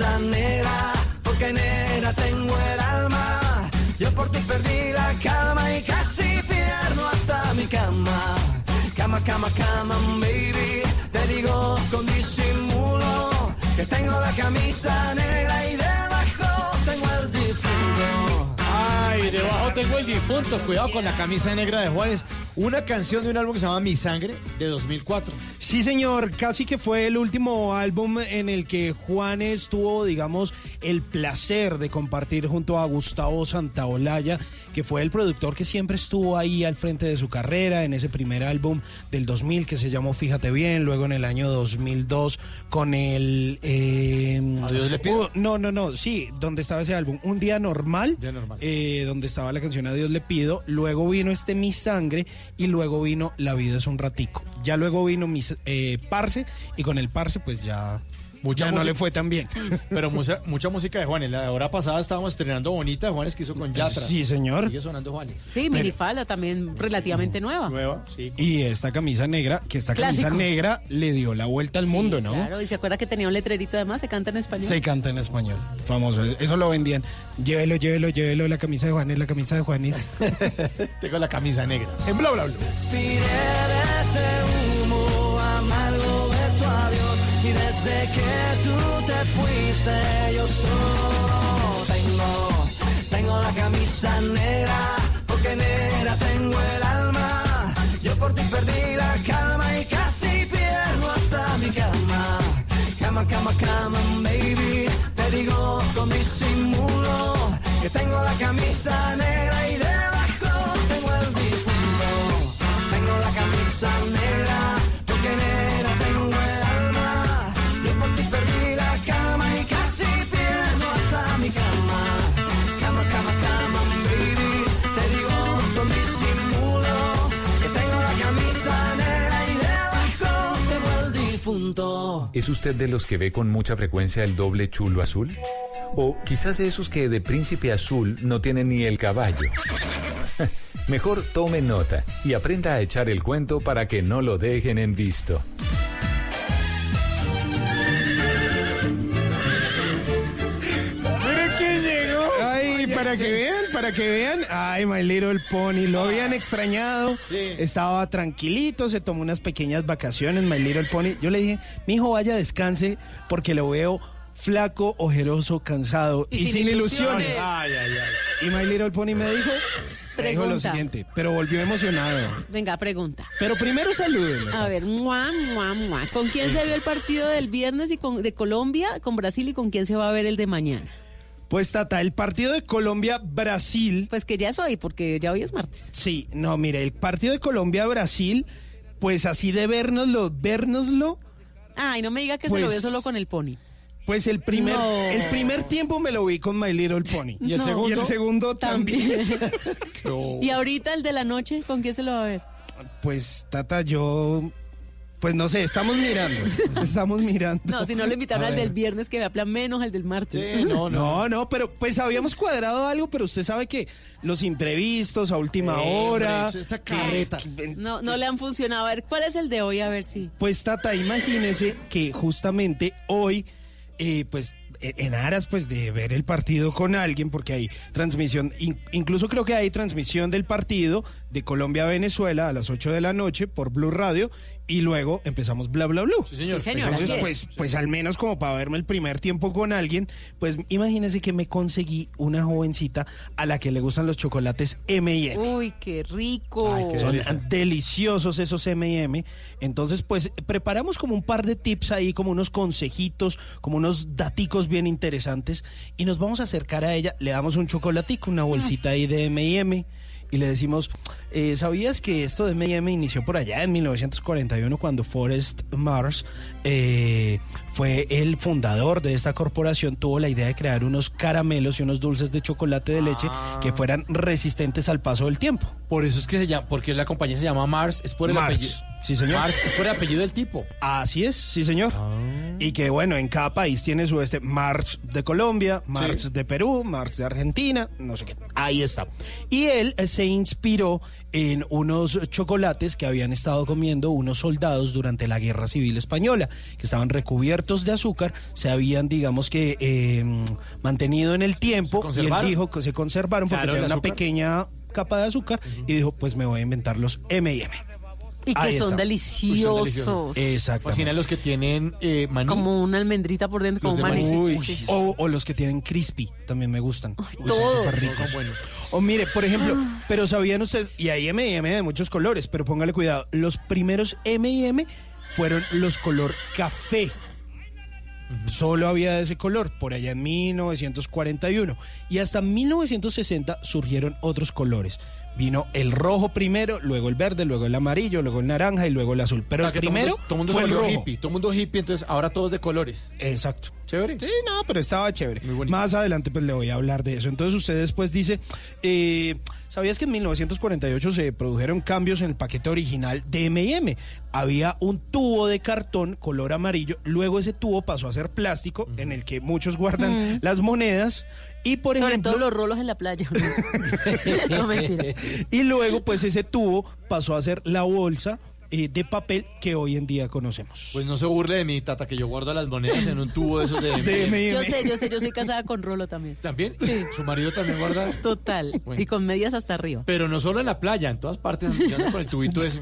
camisa negra porque negra tengo el alma. Yo por ti perdí la calma y casi pierdo hasta mi cama. Cama, cama, cama, baby. Te digo con disimulo que tengo la camisa negra y debajo Debajo tengo el difunto. Cuidado con la camisa negra de Juanes. Una canción de un álbum que se llama Mi Sangre de 2004. Sí, señor, casi que fue el último álbum en el que Juanes tuvo, digamos, el placer de compartir junto a Gustavo Santaolalla, que fue el productor que siempre estuvo ahí al frente de su carrera en ese primer álbum del 2000 que se llamó Fíjate Bien, luego en el año 2002 con el... eh, Adiós le pido. uh, no, no, no, sí, donde estaba ese álbum, Un Día Normal, Día Normal. eh, donde estaba la canción Adiós le pido, luego vino este Mi Sangre y luego vino La vida es un ratico. Ya luego vino mi, eh, Parce y con el Parce pues ya, Mucha ya no le fue tan bien. Pero mucha, mucha música de Juanes. La hora pasada estábamos estrenando Bonita de Juanes que hizo con Yatra. Sí, señor. Sigue sonando Juanes. Sí, minifalda también relativamente nueva. Nueva, sí. Y esta camisa negra, que esta camisa negra le dio la vuelta al Sí, mundo, ¿no? Claro, y se acuerda que tenía un letrerito además, se canta en español. Se canta en español. Famoso. Eso lo vendían. Llévelo, llévelo, llévelo. La camisa de Juanes, la camisa de Juanes. Tengo la camisa negra. En bla bla bla. Desde que tú te fuiste, yo solo tengo, tengo la camisa negra, porque negra tengo el alma. Yo por ti perdí la calma y casi pierdo hasta mi cama. Cama, cama, cama, baby. Te digo con disimulo que tengo la camisa negra y debajo tengo el difunto. Tengo la camisa negra ¿Es usted de los que ve con mucha frecuencia el doble chulo azul? O quizás esos que de príncipe azul no tienen ni el caballo. Mejor tome nota y aprenda a echar el cuento para que no lo dejen en visto. Para que vean, para que vean. Ay, My Little Pony, lo habían extrañado. Estaba tranquilito, se tomó unas pequeñas vacaciones, My Little Pony. Yo le dije, mi hijo vaya, descanse, porque lo veo flaco, ojeroso, cansado y, sin, ilusiones. Ay, ay, ay. Y My Little Pony me dijo, me dijo lo siguiente, pero volvió emocionado. Venga, pregunta. Pero primero salúdenlo. A ver, mua, mua, mua. ¿con quién se vio el partido del viernes y con, de Colombia, con Brasil y con quién se va a ver el de mañana? Pues Tata, el partido de Colombia-Brasil. Pues que ya es hoy, porque ya hoy es martes. Sí, no, mire, el partido de Colombia-Brasil, pues así de vernoslo, vernoslo, Ay, no me diga que se Pues- lo vio solo con el pony. pues el primer, No. el primer tiempo me lo vi con My Little Pony. ¿Y el No. segundo? Y el segundo también. Y ahorita el de la noche, ¿con quién se lo va a ver? Pues Tata, yo, pues no sé, estamos mirando, estamos mirando. No, si no lo invitaron A al ver. del viernes que vea plan menos el del martes. no, no, pero pues habíamos cuadrado algo, pero usted sabe que los imprevistos a última hombre, hora. esta carreta. que- No, no le han funcionado. A ver, ¿cuál es el de hoy? A ver si. Pues Tata, imagínese que justamente hoy, eh, pues e- en aras pues de ver el partido con alguien, porque hay transmisión, in- incluso creo que hay transmisión del partido de Colombia a Venezuela a las 8 de la noche por Blue Radio y luego empezamos bla bla blue. Sí, señor. Sí, señor, Entonces, así es. pues, pues al menos como para verme el primer tiempo con alguien, pues imagínese que me conseguí una jovencita a la que le gustan los chocolates M&M. Uy, qué rico. Ay, qué Son delicia. deliciosos esos M&M. Entonces, pues preparamos como un par de tips ahí, como unos consejitos, como unos daticos bien interesantes y nos vamos a acercar a ella. Le damos un chocolatico, una bolsita ahí de M&M y le decimos, eh, ¿sabías que esto de M&M inició por allá en 1941 cuando Forrest Mars eh, fue el fundador de esta corporación? Tuvo la idea de crear unos caramelos y unos dulces de chocolate de leche que fueran resistentes al paso del tiempo. Por eso es que se llama, porque la compañía se llama Mars, es por el Mars. apellido. Sí, señor. Mars es por el apellido del tipo. Así es, sí, señor. Y que bueno, en cada país tiene su este Mars de Colombia, Mars Sí. de Perú, Mars de Argentina, no sé qué. Ahí está. Y él eh, se inspiró en unos chocolates que habían estado comiendo unos soldados durante la Guerra Civil Española, que estaban recubiertos de azúcar, se habían, digamos que, eh, mantenido en el tiempo. Y él dijo que se conservaron porque Claro, tenían una pequeña capa de azúcar y dijo, pues me voy a inventar los M&M. Y que son deliciosos. Exactamente. Fascinan los que tienen eh, maní. Como una almendrita por dentro, Los como un de maní. maní. sí, Uy, sí. O, o los que tienen crispy, también me gustan. Uy, son todos. súper ricos. Son buenos. O mire, por ejemplo, pero sabían ustedes, y hay M&M de muchos colores, pero póngale cuidado, los primeros M&M fueron los color café. Solo había de ese color, por allá en 1941. Y hasta 1960 surgieron otros colores. Vino el rojo primero, luego el verde, luego el amarillo, luego el naranja y luego el azul. Pero O el sea, que todo primero mundo, todo mundo fue el rojo. hippie. Todo el mundo hippie, entonces ahora todos de colores. Exacto. Chévere. Sí, no, pero estaba chévere. Muy bonito. Más adelante pues le voy a hablar de eso. Entonces usted después dice, eh, ¿sabías que en 1948 se produjeron cambios en el paquete original de M&M? Había un tubo de cartón color amarillo, luego ese tubo pasó a ser plástico en el que muchos guardan Mm. las monedas y por Sobre ejemplo... todo los rolos en la playa. no, mentira. y luego pues ese tubo pasó a ser la bolsa eh, de papel que hoy en día conocemos. Pues no se burle de mí, Tata, que yo guardo las monedas en un tubo de esos de... De M&M. Yo sé, yo sé, yo soy casada con rolo también. ¿También? Sí. Su marido también guarda... Total. Bueno. Y con medias hasta arriba. Pero no solo en la playa, en todas partes, yo ando con el tubito ese.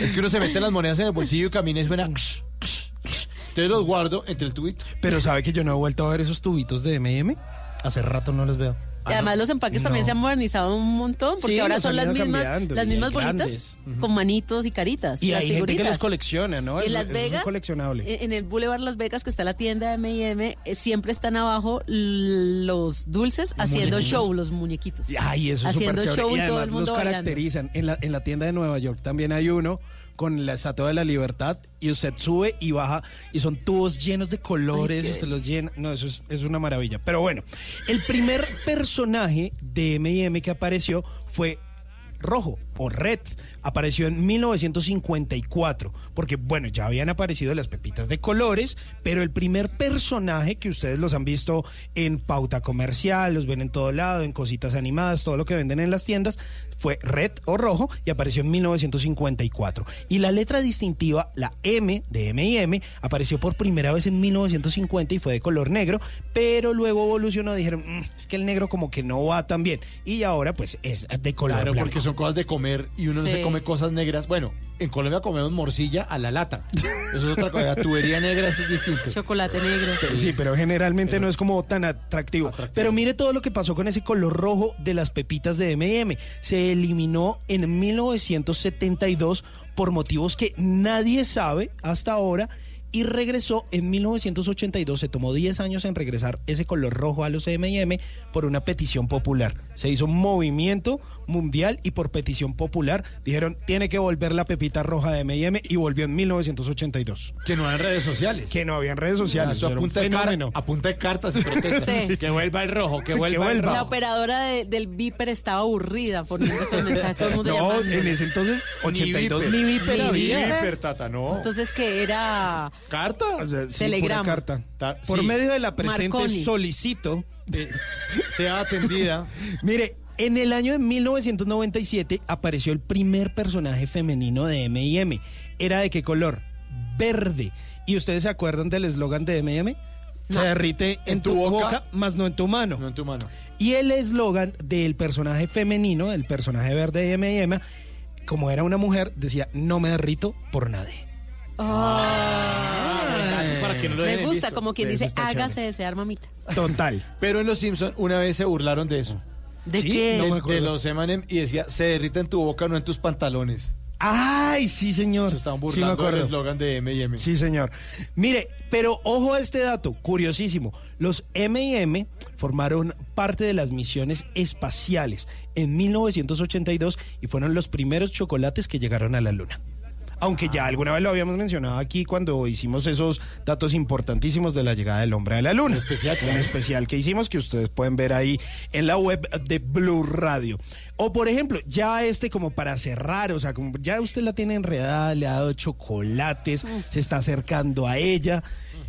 Es que uno se mete las monedas en el bolsillo y camina y suena... Entonces los guardo entre el tuit. Pero ¿sabe que yo no he vuelto a ver esos tubitos de M&M? Hace rato no los veo. Y además los empaques también se han modernizado un montón, porque Sí, ahora son las mismas, las mismas bolitas con manitos y caritas. Y hay gente que los colecciona, ¿no? En Es- Las Vegas, coleccionable. en el Boulevard Las Vegas, que está la tienda de M&M, siempre están abajo los dulces haciendo muñequitos. show, los muñequitos. Ay, eso es súper Haciendo show Y y todo el mundo los caracterizan. En la, en la tienda de Nueva York también hay uno con la Estatua de la Libertad y usted sube y baja y son tubos llenos de colores, usted los llena. No, eso es, es una maravilla. Pero bueno, el primer personaje de M&M que apareció fue rojo o red. Apareció en 1954, porque bueno, ya habían aparecido las pepitas de colores, pero el primer personaje que ustedes los han visto en pauta comercial, los ven en todo lado, en cositas animadas, todo lo que venden en las tiendas, fue red o rojo y apareció en 1954. Y la letra distintiva, la M de M&M, apareció por primera vez en 1950 y fue de color negro, pero luego evolucionó, dijeron, "Mm, es que el negro como que no va tan bien. Y ahora pues es de color Claro, blanco. porque son cosas de comer y uno no se come cosas negras. Bueno, en Colombia comemos morcilla a la lata. Eso es otra cosa. Tubería negra es distinto. Chocolate negro. Sí, pero generalmente no es como tan atractivo. Pero mire todo lo que pasó con ese color rojo de las pepitas de M&M. Se eliminó en 1972 por motivos que nadie sabe hasta ahora y regresó en 1982. Se tomó 10 años en regresar ese color rojo a los M&M por una petición popular. Se hizo un movimiento mundial y por petición popular dijeron tiene que volver la pepita roja de M&M y volvió en 1982. Que no hay redes sociales. Que no habían redes sociales. Eso a era un punta, de car- de cartas y protestas. Sí. Que vuelva el rojo, que vuelva, el vuelva. La rojo. operadora de- del Viper estaba aburrida poniendo esos mensajes, todo el mundo No, llamando. en ese entonces 82 Viper. ni Viper Ni había. Viper, tata, no. Entonces que era ¿Carta? O sea, sí, Telegrama. pura carta. Ta- Por sí. medio de la presente Marconi. solicito. Sea atendida. Mire, en el año de 1997 apareció el primer personaje femenino de M&M. ¿Era de qué color? Verde. ¿Y ustedes se acuerdan del eslogan de M&M? Se derrite en, tu, boca, más no en tu mano. No en tu mano. Y el eslogan del personaje femenino, el personaje verde de M&M, como era una mujer, decía, no me derrito por nadie. Para que no lo Me dejen gusta, visto. como quien Eso dice, está hágase desear, mamita. Total. Pero en Los Simpsons una vez se burlaron de eso. ¿De Sí, qué? no me de, acuerdo. de los M&M y decía, se derrite en tu boca, no en tus pantalones. ¡Ay, sí, señor! Se estaban Sí, me burlando del acuerdo. eslogan de M&M. Sí, señor. Mire, pero ojo a este dato, curiosísimo. Los M&M formaron parte de las misiones espaciales en 1982 y fueron los primeros chocolates que llegaron a la Luna. Aunque ya alguna vez lo habíamos mencionado aquí cuando hicimos esos datos importantísimos de la llegada del hombre a la luna. Un especial, Un especial que hicimos que ustedes pueden ver ahí en la web de Blue Radio. O por ejemplo, ya este como para cerrar, o sea, como ya usted la tiene enredada, le ha dado chocolates, se está acercando a ella.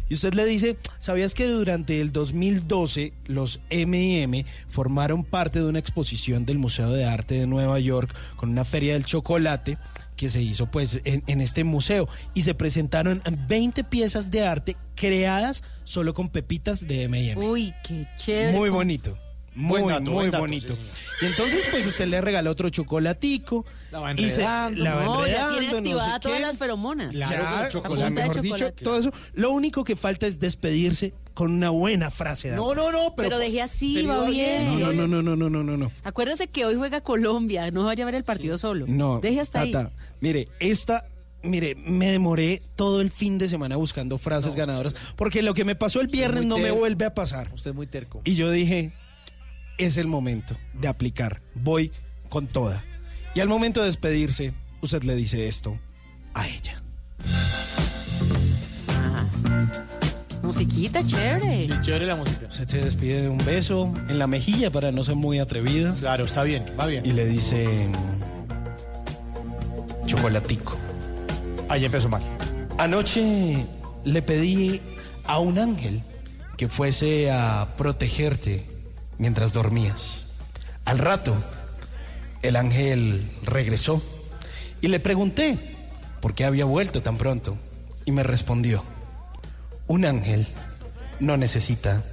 Y usted le dice, ¿sabías que durante el 2012 los M&M formaron parte de una exposición del Museo de Arte de Nueva York con una feria del chocolate? Que se hizo pues en, en este museo y se presentaron 20 piezas de arte creadas solo con pepitas de M&M. Uy, qué chévere. Muy bonito. Muy, Buen dato, muy dato, bonito. sí, y entonces, pues usted le regala otro chocolatico. La va y se- enredando. la va No, ya enredando, tiene no activadas sé todas qué. las feromonas. Claro, Ya, chocolate. mejor dicho, chocolate. todo eso. Lo único que falta es despedirse con una buena frase. No, no, no, pero... Pero deje así, pero va bien. no, no, no, no, no, no, no, no. Acuérdese que hoy juega Colombia, no vaya a ver el partido solo. No, Deje hasta ahí. Mire, esta, mire, me demoré todo el fin de semana buscando frases ganadoras, porque lo que me pasó el viernes no me vuelve a pasar. Usted es muy terco. Y yo dije, es el momento de aplicar, voy con toda. Y al momento de despedirse, usted le dice esto a ella. Musiquita chévere. Sí, chévere la música. Usted se despide de un beso en la mejilla para no ser muy atrevida Claro, está bien, va bien. y le dice, chocolatico. Ahí empezó mal. Anoche le pedí a un ángel que fuese a protegerte mientras dormías. Al rato, el ángel regresó y le pregunté por qué había vuelto tan pronto y me respondió, un ángel no necesita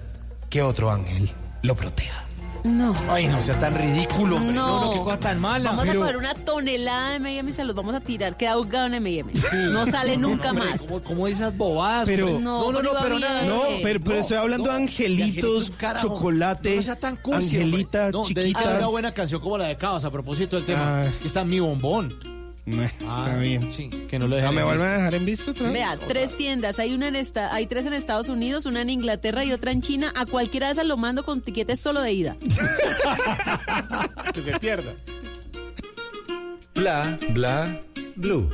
que otro ángel lo proteja. No. Ay, no sea tan ridículo, hombre. No, No. no, qué cosa tan mala. Vamos Pero- a coger una tonelada de M&M y se los vamos a tirar. Queda ahogado en M&M. No sale nunca hombre, más. ¿Cómo, cómo esas bobadas? Pero-? No, pero bien. No, pero, pero No, estoy hablando no. de angelitos, carajo. chocolate, No sea tan cursi, angelita, hombre. No, chiquita. dedícale una buena canción como la de Cabas a propósito del tema. Ah. Está mi bombón. Ah, está bien. Sí, que no lo dejen ¿Me en vuelven a dejar en visto otra vez? Vea, tres tiendas. Hay una en esta, hay tres en Estados Unidos, una en Inglaterra y otra en China. A cualquiera de esas lo mando con tiquetes solo de ida. que se pierda. Bla, bla, blue.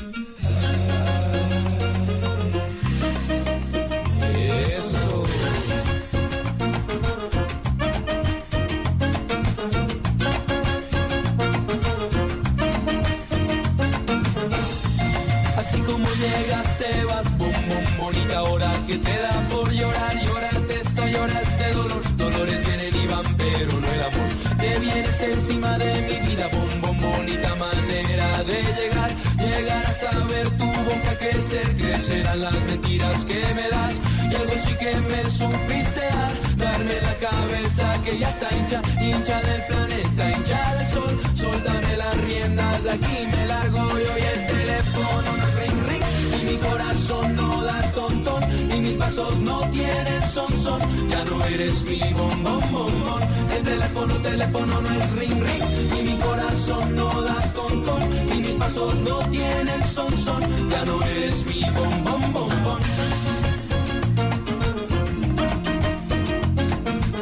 Crecer, crecerán las mentiras que me das, y algo sí que me supiste dar, darme la cabeza que ya está hincha, hincha del planeta, hincha del sol, suéltame las riendas de aquí, me largo y el teléfono no es ring ring, y mi corazón no da tontón, y mis pasos no tienen son son, ya no eres mi bom bom bom bom, el teléfono, teléfono no es ring ring, y mi corazón no da tontón, pasos no tienen son son, ya no eres mi bom bom bom bom.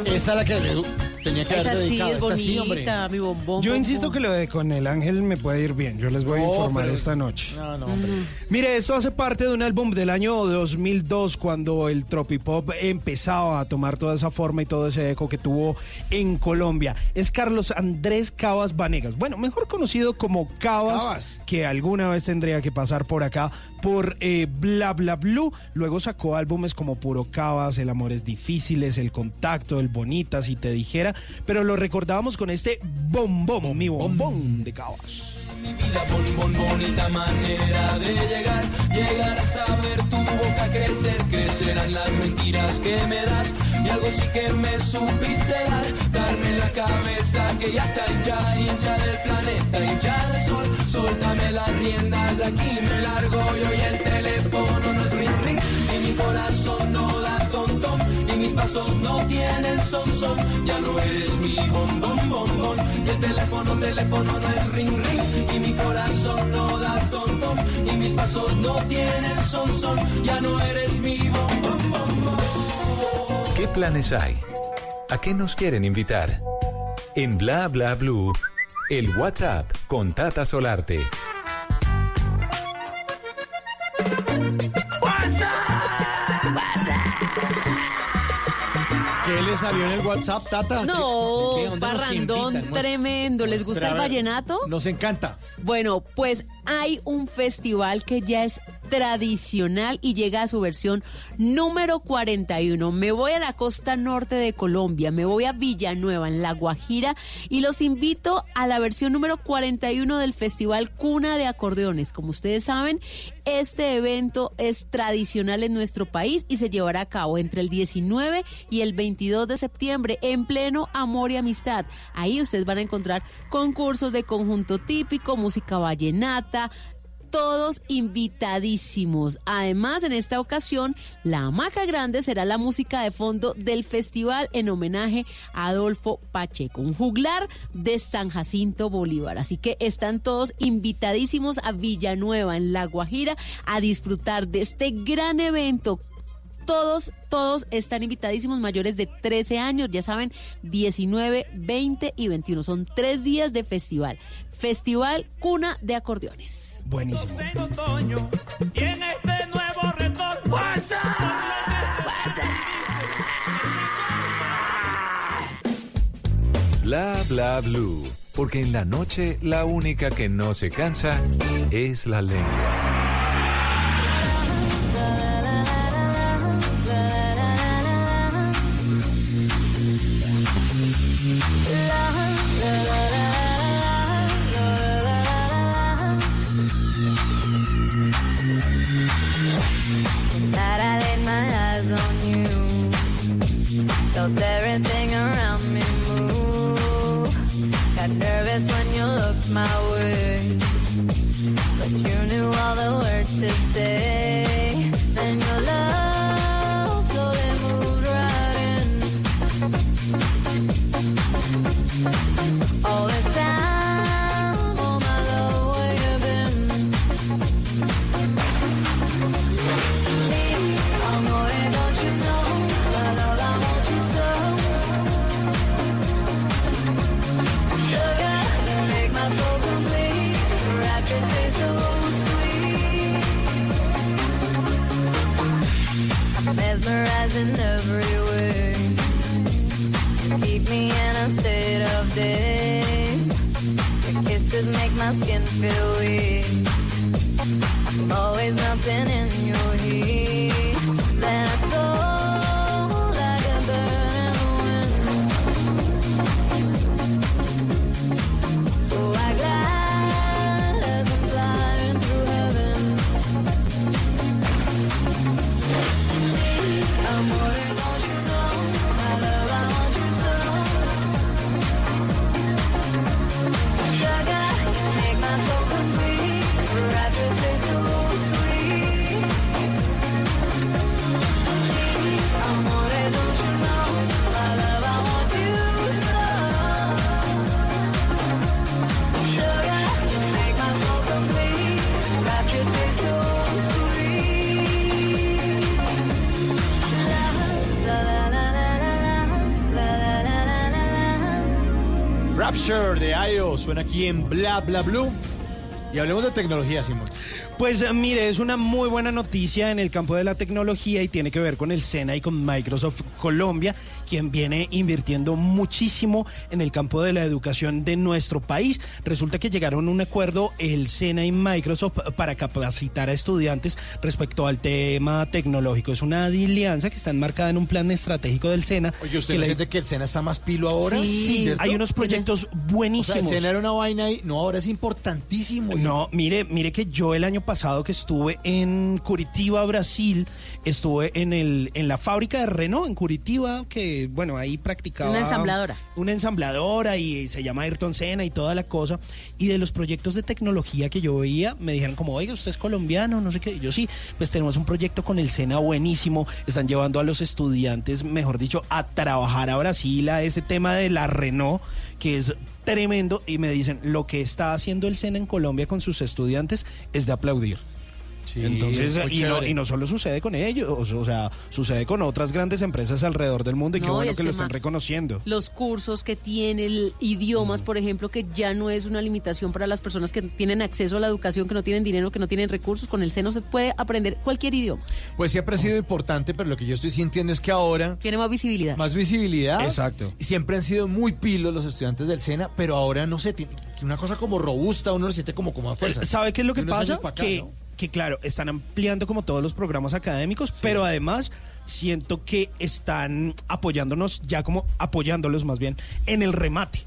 Esta es la que tenía que haber Esa sí dedicado. es sí, hombre. mi bombón. Yo bombón. insisto que lo de con el ángel me puede ir bien. Yo les voy a informar pero- esta noche. No, no, hombre. Mire, esto hace parte de un álbum del año 2002 cuando el tropipop empezaba a tomar toda esa forma y todo ese eco que tuvo en Colombia. Es Carlos Andrés Cabas Vanegas. Bueno, mejor conocido como Cabas, Cabas. que alguna vez tendría que pasar por acá por eh, Bla Bla Blue. Luego sacó álbumes como Puro Cabas, El Amor es Difícil, El Contacto, El Bonita, si te dijera. Pero lo recordábamos con este bombón, mi bombón de Cabas. Mi vida, bon, bon, bonita manera de llegar, llegar a saber tu boca crecer, crecerán las mentiras que me das, y algo sí que me supiste dar, darme la cabeza que ya está hincha, hincha del planeta, hincha del sol, suéltame las riendas de aquí, me largo yo y el teléfono no es ring ring, y mi corazón no da tontón, y mis pasos no tienen son son, ya no eres mi bom bom bom bom, y el teléfono, teléfono no es ring ring, y mi corazón no da tontón, y mis pasos no tienen son son, ya no eres mi bom bom bom bom. ¿Qué planes hay? ¿A qué nos quieren invitar? En Bla Bla Blue, el WhatsApp con Tata Solarte. Le salió en el WhatsApp, Tata? No, ¿Qué? Tremendo. ¿Les gusta el vallenato? Nos encanta. Bueno, pues hay un festival que ya es tradicional y llega a su versión número 41. Me voy a la costa norte de Colombia, me voy a Villanueva, en La Guajira, y los invito a la versión número 41 del Festival Cuna de Acordeones. Como ustedes saben, este evento es tradicional en nuestro país y se llevará a cabo entre el 19 y el 22 de septiembre en pleno amor y amistad. Ahí ustedes van a encontrar concursos de conjunto típico, música vallenata, todos invitadísimos. Además, en esta ocasión, la hamaca grande será la música de fondo del festival en homenaje a Adolfo Pacheco, un juglar de San Jacinto Bolívar. Así que están todos invitadísimos a Villanueva, en La Guajira, a disfrutar de este gran evento todos, todos están invitadísimos mayores de 13 años, ya saben, 19, 20 y 21. Son tres días de festival. Festival Cuna de Acordeones. Buenísimo. en otoño y en este nuevo retorno. Bla Bla Blue, porque en la noche la única que no se cansa es la lengua. eyes on you. Felt everything around me move. Got nervous when you looked my way. But you knew all the words to say. Then your love slowly moved right in. All this time. Bla Bla Blue. Y hablemos de tecnología, Simón. Pues eh, mire, es una muy buena noticia en el campo de la tecnología y tiene que ver con el SENA y con Microsoft Colombia, quien viene invirtiendo muchísimo en el campo de la educación de nuestro país. Resulta que llegaron a un acuerdo el SENA y Microsoft para capacitar a estudiantes respecto al tema tecnológico. Es una alianza que está enmarcada en un plan estratégico del SENA. Oye, ¿usted que no siente que el SENA está más pilo ahora? Sí, hay unos proyectos O sea, buenísimos. el SENA era una vaina y no, ahora es importantísimo. No, mire, mire que yo el año pasado que estuve en Curitiba, Brasil, estuve en el en la fábrica de Renault en Curitiba, que bueno, ahí practicaba Una ensambladora. Una ensambladora y se llama Ayrton Senna y toda la cosa. Y de los proyectos de tecnología que yo veía, me dijeron como, "Oiga, usted es colombiano, no sé qué." Y yo sí, pues tenemos un proyecto con el Sena buenísimo, están llevando a los estudiantes, mejor dicho, a trabajar a Brasil a ese tema de la Renault, que es tremendo y me dicen, "Lo que está haciendo el Sena en Colombia con sus estudiantes es de aplaudir." Entonces, y no, chévere. y no solo sucede con ellos, o sea, sucede con otras grandes empresas alrededor del mundo y qué No, y bueno que lo tema- están reconociendo. Los cursos que tiene, el idiomas, Mm. por ejemplo, que ya no es una limitación para las personas que tienen acceso a la educación, que no tienen dinero, que no tienen recursos. Con el seno se puede aprender cualquier idioma. Pues siempre ha sido importante, pero lo que yo estoy sintiendo es que ahora... Tiene más visibilidad. Más visibilidad. Exacto. Siempre han sido muy pilos los estudiantes del SENA, pero ahora no sé, tiene una cosa como robusta, uno lo siente como, como a fuerza. ¿Sabe qué es lo que pasa? acá, que, ¿no? Que claro, están ampliando como todos los programas académicos, pero además siento que están apoyándonos, ya como apoyándolos más bien, en el remate.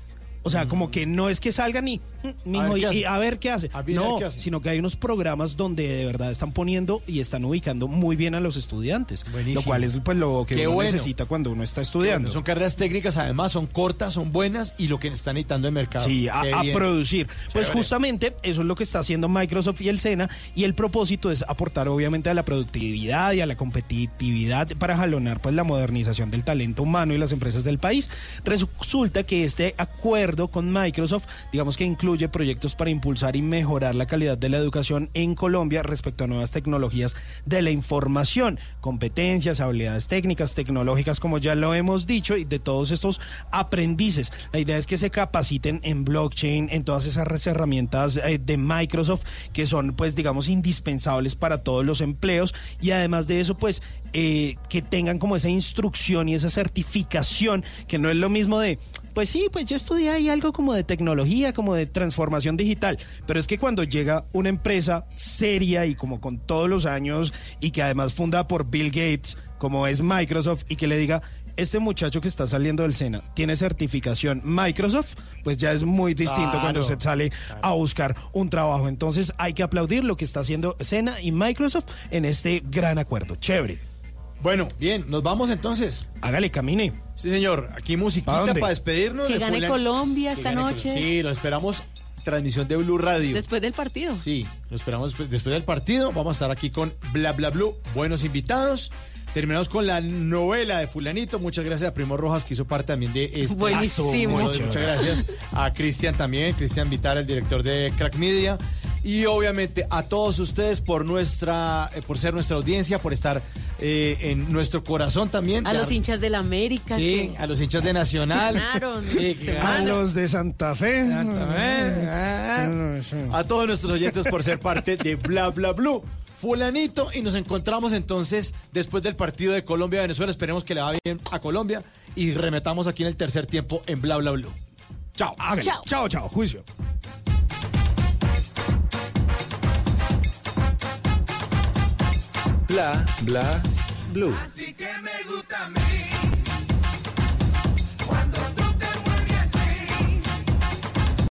O sea, como que no es que salgan y, mm, mijo, qué y- a ver qué hace. A ver no, qué hace. sino que hay unos programas donde de verdad están poniendo y están ubicando muy bien a los estudiantes. Buenísimo. Lo cual es pues lo que Qué uno bueno. necesita cuando uno está estudiando. Son carreras técnicas, además, son cortas, son buenas y lo que están necesitando el mercado. Sí, a, a producir. Pues Chévere. justamente eso es lo que está haciendo Microsoft y el SENA y el propósito es aportar obviamente a la productividad y a la competitividad para jalonar pues la modernización del talento humano y las empresas del país. Resulta que este acuerdo con Microsoft, digamos que incluye proyectos para impulsar y mejorar la calidad de la educación en Colombia respecto a nuevas tecnologías de la información, competencias, habilidades técnicas, tecnológicas, como ya lo hemos dicho, y de todos estos aprendices. La idea es que se capaciten en blockchain, en todas esas herramientas eh, de Microsoft que son, pues, digamos, indispensables para todos los empleos y además de eso, pues, eh, que tengan como esa instrucción y esa certificación, que no es lo mismo de, pues sí, pues yo estudié ahí algo como de tecnología, como de transformación digital, pero es que cuando llega una empresa seria y como con todos los años y que además funda por Bill Gates, como es Microsoft, y que le diga, este muchacho que está saliendo del SENA tiene certificación Microsoft, pues ya es muy distinto Claro, cuando usted sale a buscar un trabajo. Entonces hay que aplaudir lo que está haciendo SENA y Microsoft en este gran acuerdo. Chévere. Bueno, bien, nos vamos entonces. Hágale, camine. Sí, señor. Aquí ¿Pa' musiquita para despedirnos. Que de gane Colombia Que esta gane noche. Sí, lo esperamos. Transmisión de Blue Radio. Después del partido. Sí, lo esperamos después, después del partido. Vamos a estar aquí con Bla Bla Blue. Buenos invitados. Terminamos con la novela de Fulanito. Muchas gracias a Primo Rojas, que hizo parte también de este. Buenísimo. Muchas gracias a Cristian también, Cristian Vitar, el director de Crack Media. Y obviamente a todos ustedes por nuestra, eh, por ser nuestra audiencia, por estar eh, en nuestro corazón también. A los hinchas del América. Sí, que a los hinchas de Nacional. ganaron. Sí, A los de Santa Fe. A todos nuestros oyentes por ser parte de Bla Bla Blue. fulanito y nos encontramos entonces después del partido de Colombia-Venezuela. Esperemos que le va bien a Colombia y remetamos aquí en el tercer tiempo en Bla Bla Blue. Chao. Chao. chao, chao, juicio. bla, bla, blue. Así que me gusta, me